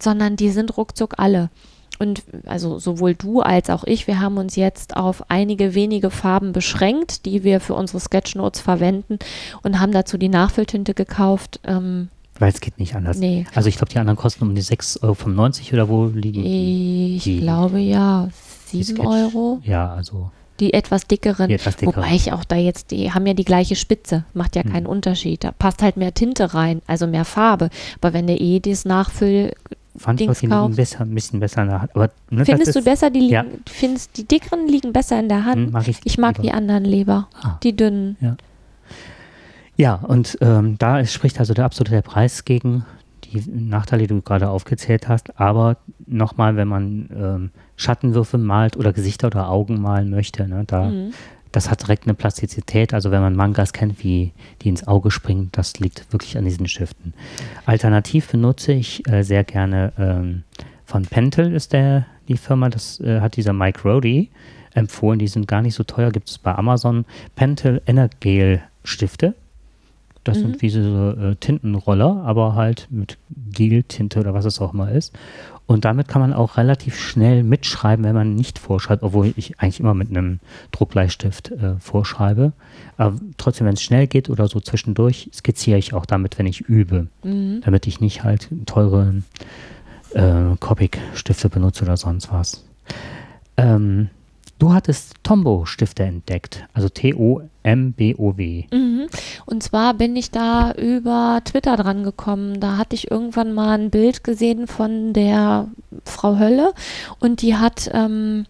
sondern die sind ruckzuck alle. Und also sowohl du als auch ich, wir haben uns jetzt auf einige wenige Farben beschränkt, die wir für unsere Sketchnotes verwenden und haben dazu die Nachfülltinte gekauft. Ähm, Weil es geht nicht anders. nee, Also ich glaube, die anderen kosten um die 6,95 Euro oder wo liegen die? ich die- glaube ja, die 7 Sketch- Euro. Ja, also Die etwas dickeren. die etwas dicker. Wobei ich auch da jetzt, die haben ja die gleiche Spitze, macht ja Hm. keinen Unterschied. Da passt halt mehr Tinte rein, also mehr Farbe. Aber wenn du eh das Nachfüll, Fand ich Dings auch die liegen kaufst. besser, ein bisschen besser in der Hand. Aber ne, findest du ist- besser, die liegen, ja. findest die dickeren liegen besser in der Hand? Hm, mag ich, Ich mag lieber. die anderen lieber, Ah. die dünnen. Ja, und ähm, da ist, spricht also der absolute Preis gegen die Nachteile, die du gerade aufgezählt hast. Aber nochmal, wenn man ähm, Schattenwürfe malt oder Gesichter oder Augen malen möchte, ne, da, Mhm. Das hat direkt eine Plastizität. Also wenn man Mangas kennt, wie die ins Auge springen, das liegt wirklich an diesen Stiften. Alternativ benutze ich äh, sehr gerne ähm, von Pentel ist der die Firma, das äh, hat dieser Mike Rody empfohlen. Die sind gar nicht so teuer, gibt es bei Amazon. Pentel Energel Stifte. Das Mhm. sind wie so äh, Tintenroller, aber halt mit Geltinte oder was es auch immer ist. Und damit kann man auch relativ schnell mitschreiben, wenn man nicht vorschreibt, obwohl ich eigentlich immer mit einem Druckbleistift äh, vorschreibe. Aber trotzdem, wenn es schnell geht oder so zwischendurch, skizziere ich auch damit, wenn ich übe, Mhm. damit ich nicht halt teure äh, Copic-Stifte benutze oder sonst was. Ähm, du hattest Tombow-Stifte entdeckt, also T-O-M-B-O-W. Mhm. Und zwar bin ich da über Twitter dran gekommen. Da hatte ich irgendwann mal ein Bild gesehen von der Frau Hölle und die hat, ähm,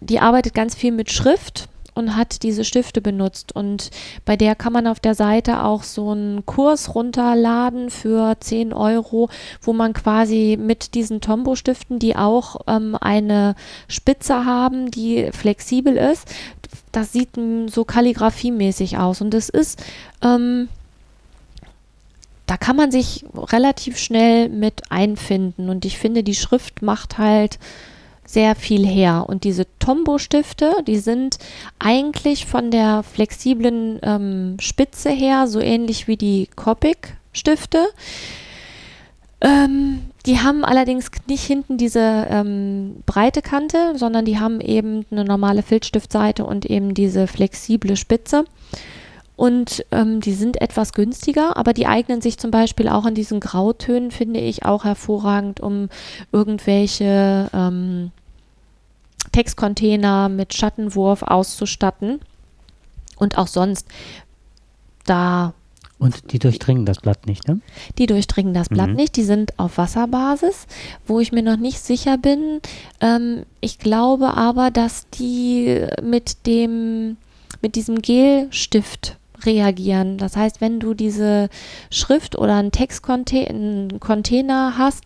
die arbeitet ganz viel mit Schrift und hat diese Stifte benutzt. Und bei der kann man auf der Seite auch so einen Kurs runterladen für 10 Euro, wo man quasi mit diesen Tombow-Stiften, die auch ähm, eine Spitze haben, die flexibel ist, das sieht so kalligrafiemäßig aus. Und das ist, ähm, da kann man sich relativ schnell mit einfinden. Und ich finde, die Schrift macht halt sehr viel her. Und diese Tombow-Stifte, die sind eigentlich von der flexiblen ähm, Spitze her so ähnlich wie die Copic-Stifte. Ähm, die haben allerdings nicht hinten diese ähm, breite Kante, sondern die haben eben eine normale Filzstiftseite und eben diese flexible Spitze. Und ähm, die sind etwas günstiger, aber die eignen sich zum Beispiel auch in diesen Grautönen, finde ich, auch hervorragend, um irgendwelche ähm, Textcontainer mit Schattenwurf auszustatten. Und auch sonst, da Und die durchdringen das Blatt nicht, ne? die durchdringen das Blatt Mhm. nicht, die sind auf Wasserbasis, wo ich mir noch nicht sicher bin. Ähm, ich glaube aber, dass die mit dem, mit diesem Gelstift reagieren. Das heißt, wenn du diese Schrift oder einen Textcontainer hast,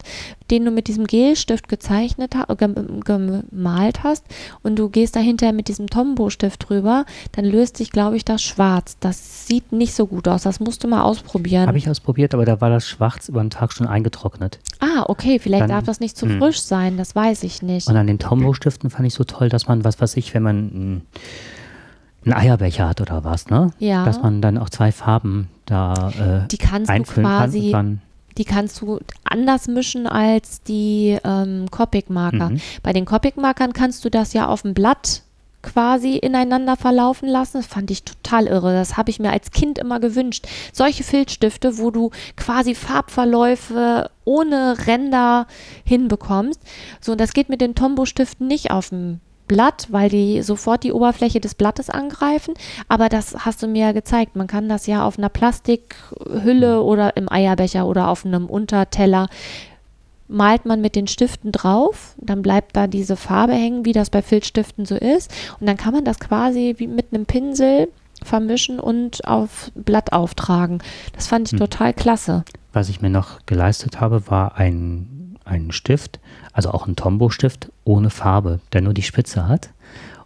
den du mit diesem Gelstift gezeichnet hast, gem gemalt hast und du gehst dahinter mit diesem Tombow-Stift drüber, dann löst sich, glaube ich, das schwarz. Das sieht nicht so gut aus. Das musst du mal ausprobieren. Habe ich ausprobiert, aber da war das Schwarz über den Tag schon eingetrocknet. Ah, okay, vielleicht Dann- darf das nicht zu Hm. frisch sein, das weiß ich nicht. Und an den Tombow-Stiften fand ich so toll, dass man, was weiß ich, wenn man einen, einen Eierbecher hat oder was, ne? Ja. Dass man dann auch zwei Farben da äh, Die kannst du einfüllen kann. quasi, dann, die kannst du anders mischen als die ähm, Copic-Marker. Mhm. Bei den Copic-Markern kannst du das ja auf dem Blatt quasi ineinander verlaufen lassen. Das fand ich total irre. Das habe ich mir als Kind immer gewünscht. Solche Filzstifte, wo du quasi Farbverläufe ohne Ränder hinbekommst. So, und das geht mit den Tombow-Stiften nicht auf dem Blatt, weil die sofort die Oberfläche des Blattes angreifen. Aber das hast du mir ja gezeigt. Man kann das ja auf einer Plastikhülle oder im Eierbecher oder auf einem Unterteller malt man mit den Stiften drauf, dann bleibt da diese Farbe hängen, wie das bei Filzstiften so ist. Und dann kann man das quasi wie mit einem Pinsel vermischen und auf Blatt auftragen. Das fand ich Hm. total klasse. was ich mir noch geleistet habe, war ein, ein Stift, also auch ein Tombow-Stift ohne Farbe, der nur die Spitze hat.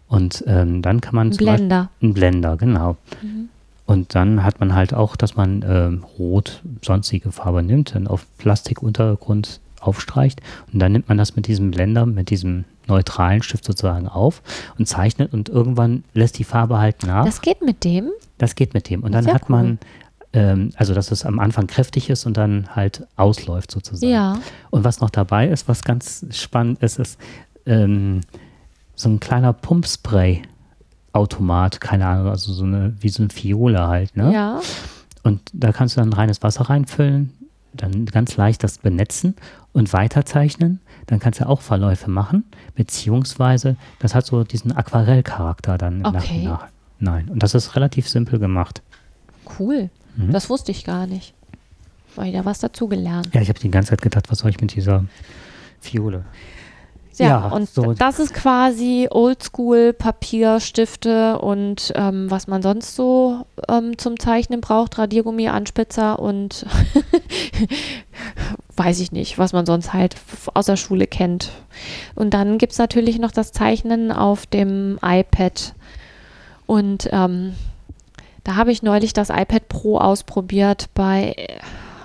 Und ähm, dann kann man Ein Blender. Ein Blender, genau. Mhm. Und dann hat man halt auch, dass man ähm, rot, sonstige Farbe nimmt, dann auf Plastikuntergrund aufstreicht und dann nimmt man das mit diesem Blender, mit diesem neutralen Stift sozusagen auf und zeichnet und irgendwann lässt die Farbe halt nach. Das geht mit dem? Das geht mit dem. Und dann Sehr hat man, ähm, also dass es am Anfang kräftig ist und dann halt ausläuft sozusagen. Ja. Und was noch dabei ist, was ganz spannend ist, ist ähm, so ein kleiner Pumpspray-Automat, keine Ahnung, also so eine, wie so eine Fiole halt, ne? Ja. Und da kannst du dann reines Wasser reinfüllen, dann ganz leicht das benetzen und weiterzeichnen. Dann kannst du auch Verläufe machen, beziehungsweise das hat so diesen Aquarellcharakter dann im Okay. Nach- Nein, und das ist relativ simpel gemacht. Cool. Mhm. Das wusste ich gar nicht. War wieder was dazugelernt. Ja, ich habe die ganze Zeit gedacht, was soll ich mit dieser Fiole? Ja, Ja, und so- das ist quasi Oldschool Papierstifte und ähm, was man sonst so ähm, zum Zeichnen braucht, Radiergummi, Anspitzer und weiß ich nicht, was man sonst halt aus der Schule kennt. Und dann gibt es natürlich noch das Zeichnen auf dem iPad Und ähm, da habe ich neulich das iPad Pro ausprobiert bei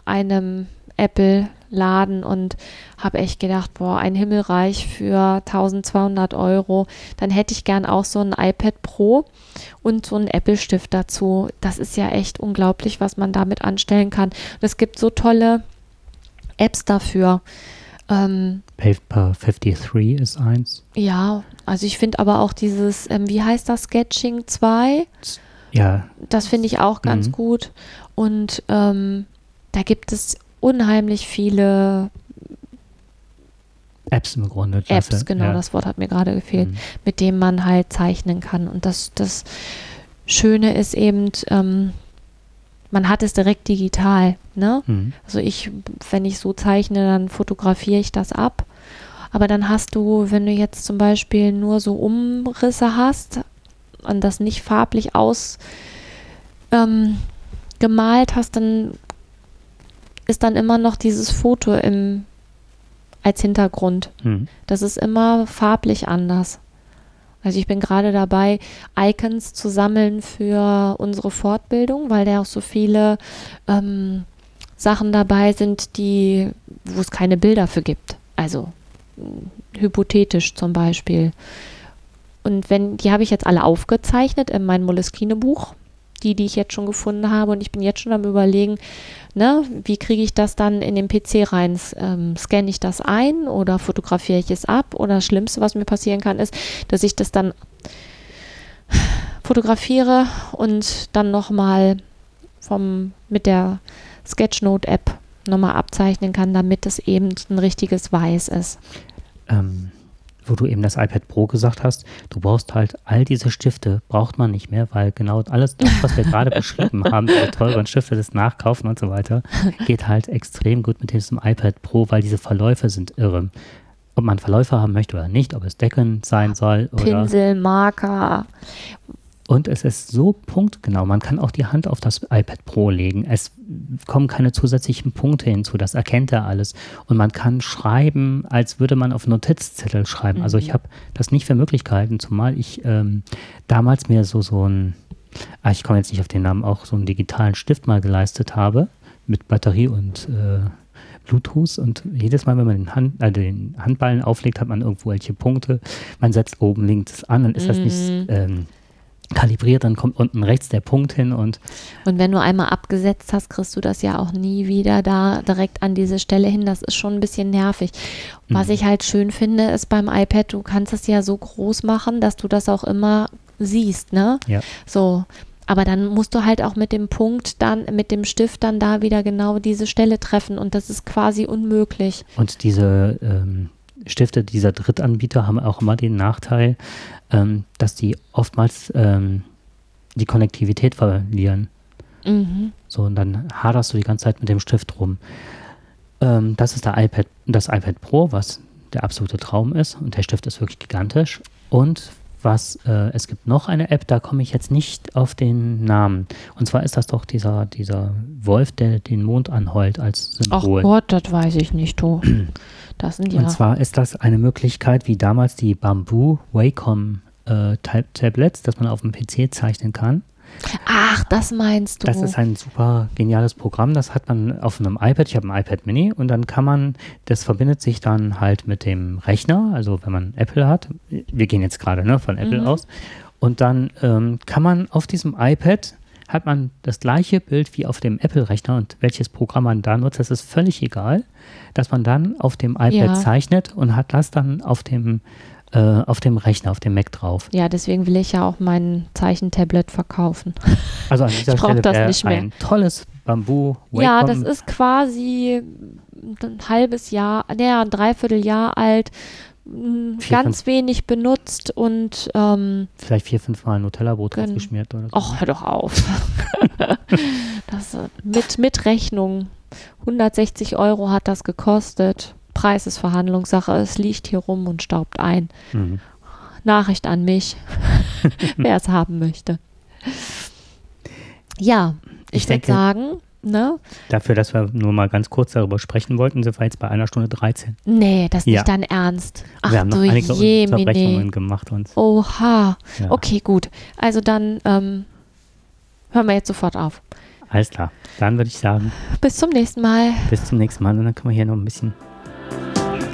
einem Apple-Laden und habe echt gedacht, boah, ein Himmelreich für 1200 Euro. Dann hätte ich gern auch so ein iPad Pro und so einen Apple-Stift dazu. Das ist ja echt unglaublich, was man damit anstellen kann. Und es gibt so tolle Apps dafür. Ähm, Paper 53 ist eins. ja, also ich finde aber auch dieses, ähm, wie heißt das, Sketching 2? Ja, Das finde ich auch ganz Mhm. gut. Und ähm, da gibt es unheimlich viele Apps im Grunde. klasse. Apps, genau, ja. das Wort hat mir gerade gefehlt, Mhm. mit denen man halt zeichnen kann. Und das, das Schöne ist eben, ähm, man hat es direkt digital. Ne? Mhm. Also ich, wenn ich so zeichne, dann fotografiere ich das ab. Aber dann hast du, wenn du jetzt zum Beispiel nur so Umrisse hast und das nicht farblich aus ähm, hast, dann ist dann immer noch dieses Foto im, als Hintergrund. Mhm. Das ist immer farblich anders. Also ich bin gerade dabei, Icons zu sammeln für unsere Fortbildung, weil da auch so viele ähm, Sachen dabei sind, die, wo es keine Bilder für gibt. Also mh, hypothetisch zum Beispiel. Und wenn, die habe ich jetzt alle aufgezeichnet in mein Moleskine-Buch, die, die ich jetzt schon gefunden habe. Und ich bin jetzt schon am überlegen, ne, wie kriege ich das dann in den PC rein? Ähm, scanne ich das ein oder fotografiere ich es ab? Oder das Schlimmste, was mir passieren kann, ist, dass ich das dann fotografiere und dann nochmal mit der Sketchnote-App nochmal abzeichnen kann, damit es eben ein richtiges Weiß ist. ähm, wo du eben das iPad Pro gesagt hast, du brauchst halt all diese Stifte, braucht man nicht mehr, weil genau alles das, was wir gerade beschrieben haben, die teuren Stifte, das Nachkaufen und so weiter, geht halt extrem gut mit diesem iPad Pro, weil diese Verläufe sind irre. Ob man Verläufe haben möchte oder nicht, ob es deckend sein soll oder Pinsel, Marker. Und es ist so punktgenau. Man kann auch die Hand auf das iPad Pro legen. Es kommen keine zusätzlichen Punkte hinzu. Das erkennt er alles. Und man kann schreiben, als würde man auf Notizzettel schreiben. Also ich habe das nicht für möglich gehalten, zumal ich ähm, damals mir so, so ein, ah, ich komme jetzt nicht auf den Namen, auch so einen digitalen Stift mal geleistet habe mit Batterie und äh, Bluetooth und jedes Mal, wenn man den, Hand, äh, den Handballen auflegt, hat man irgendwo welche Punkte. Man setzt oben links an, dann ist das nicht ähm, kalibriert, dann kommt unten rechts der Punkt hin und Und wenn du einmal abgesetzt hast, kriegst du das ja auch nie wieder da direkt an diese Stelle hin. Das ist schon ein bisschen nervig. Was Mhm. ich halt schön finde, ist beim iPad, du kannst es ja so groß machen, dass du das auch immer siehst, ne? ja. So. Aber dann musst du halt auch mit dem Punkt dann, mit dem Stift dann da wieder genau diese Stelle treffen und das ist quasi unmöglich. Und diese ähm, Stifte dieser Drittanbieter haben auch immer den Nachteil, ähm, dass die oftmals ähm, die Konnektivität verlieren. Mhm. So, und dann haderst du die ganze Zeit mit dem Stift rum. Ähm, das ist der iPad, das iPad Pro, was der absolute Traum ist. Und der Stift ist wirklich gigantisch. Und was, äh, es gibt noch eine App, da komme ich jetzt nicht auf den Namen. Und zwar ist das doch dieser, dieser Wolf, der den Mond anheult als Ach Symbol. Gott, das weiß ich nicht, du. Das sind ja. Und zwar ist das eine Möglichkeit, wie damals die Bamboo Wacom äh, Tab- Tablets, dass man auf dem PC zeichnen kann. Ach, das meinst du. Das ist ein super geniales Programm. Das hat man auf einem iPad. Ich habe ein iPad Mini und dann kann man, das verbindet sich dann halt mit dem Rechner. Also wenn man Apple hat, wir gehen jetzt gerade ne, von Apple Mhm. aus. Und dann ähm, kann man auf diesem iPad hat man das gleiche Bild wie auf dem Apple-Rechner und welches Programm man da nutzt, das ist völlig egal, dass man dann auf dem iPad Ja. zeichnet und hat das dann auf dem, äh, auf dem Rechner, auf dem Mac drauf. ja, deswegen will ich ja auch mein Zeichentablet verkaufen. Also an dieser Ich Stelle das nicht mehr. ein tolles Bamboo Wacom Ja, das ist quasi ein halbes Jahr, naja, ein Dreivierteljahr alt, Vier, ganz wenig benutzt und ähm, vielleicht vier, fünf Mal Nutella-Brot Gönn. draufgeschmiert oder so. ach, hör doch auf. das, äh, mit, mit Rechnung. 160 Euro hat das gekostet. Preis ist Verhandlungssache. Es liegt hier rum und staubt ein. Mhm. Nachricht an mich, wer es haben möchte. Ja, ich, Ich würde sagen, ne? Dafür, dass wir nur mal ganz kurz darüber sprechen wollten, sind wir jetzt bei einer Stunde 13. Nee, das ist Ja. nicht dein Ernst. Ach wir haben noch du einige Jemine. Unterbrechungen gemacht und Oha. ja. Okay, gut. Also dann ähm, hören wir jetzt sofort auf. alles klar. Dann würde ich sagen, Bis zum nächsten Mal. bis zum nächsten Mal und dann können wir hier noch ein bisschen.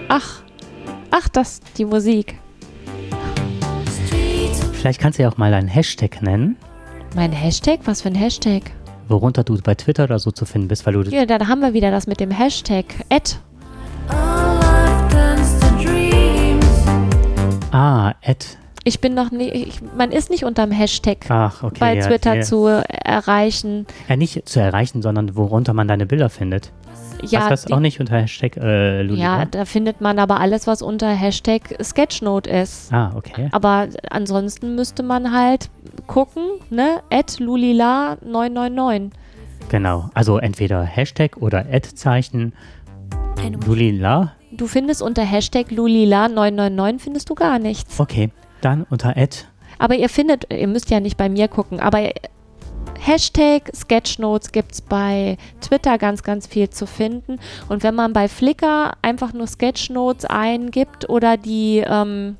Ach, ach, das, die Musik. Vielleicht kannst du ja auch mal einen Hashtag nennen, Mein Hashtag? Was für ein Hashtag? Worunter du bei Twitter oder so zu finden bist, weil du Ja, dann haben wir wieder das mit dem Hashtag. Ad. Ah, Ad. Ich bin noch nie, ich, man ist nicht unterm Hashtag Ach, okay. bei ja, Twitter ja. zu erreichen. Ja, nicht zu erreichen, sondern worunter man deine Bilder findet. Ja, was das die- auch nicht unter Hashtag äh, Luli, ja, da findet man aber alles, was unter Hashtag Sketchnote ist. Ah, okay. Aber ansonsten müsste man halt gucken, ne? At Lulila999. Genau. Also entweder Hashtag oder Ad-Zeichen Lulila. Du findest unter Hashtag Lulila999 findest du gar nichts. Okay. Dann unter Ad. Aber ihr findet, ihr müsst ja nicht bei mir gucken, aber Hashtag Sketchnotes gibt es bei Twitter ganz, ganz viel zu finden. Und wenn man bei Flickr einfach nur Sketchnotes eingibt oder die, ähm,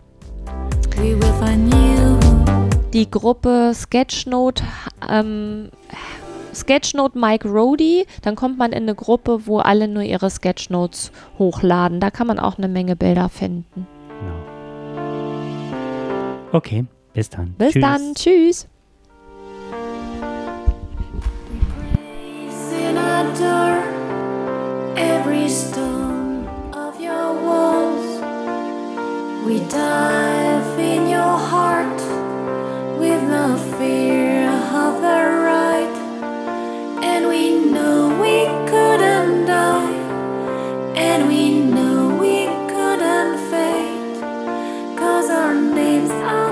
die Gruppe Sketchnote, ähm, Sketchnote Mike Rody, dann kommt man in eine Gruppe, wo alle nur ihre Sketchnotes hochladen. Da kann man auch eine Menge Bilder finden. Genau. Okay. Bis dann. Bis Tschüss. dann, tschüss. every stone of your walls. We dive in your heart with no fear of the right, and we know we couldn't die, and we know we couldn't fade, cause our names are.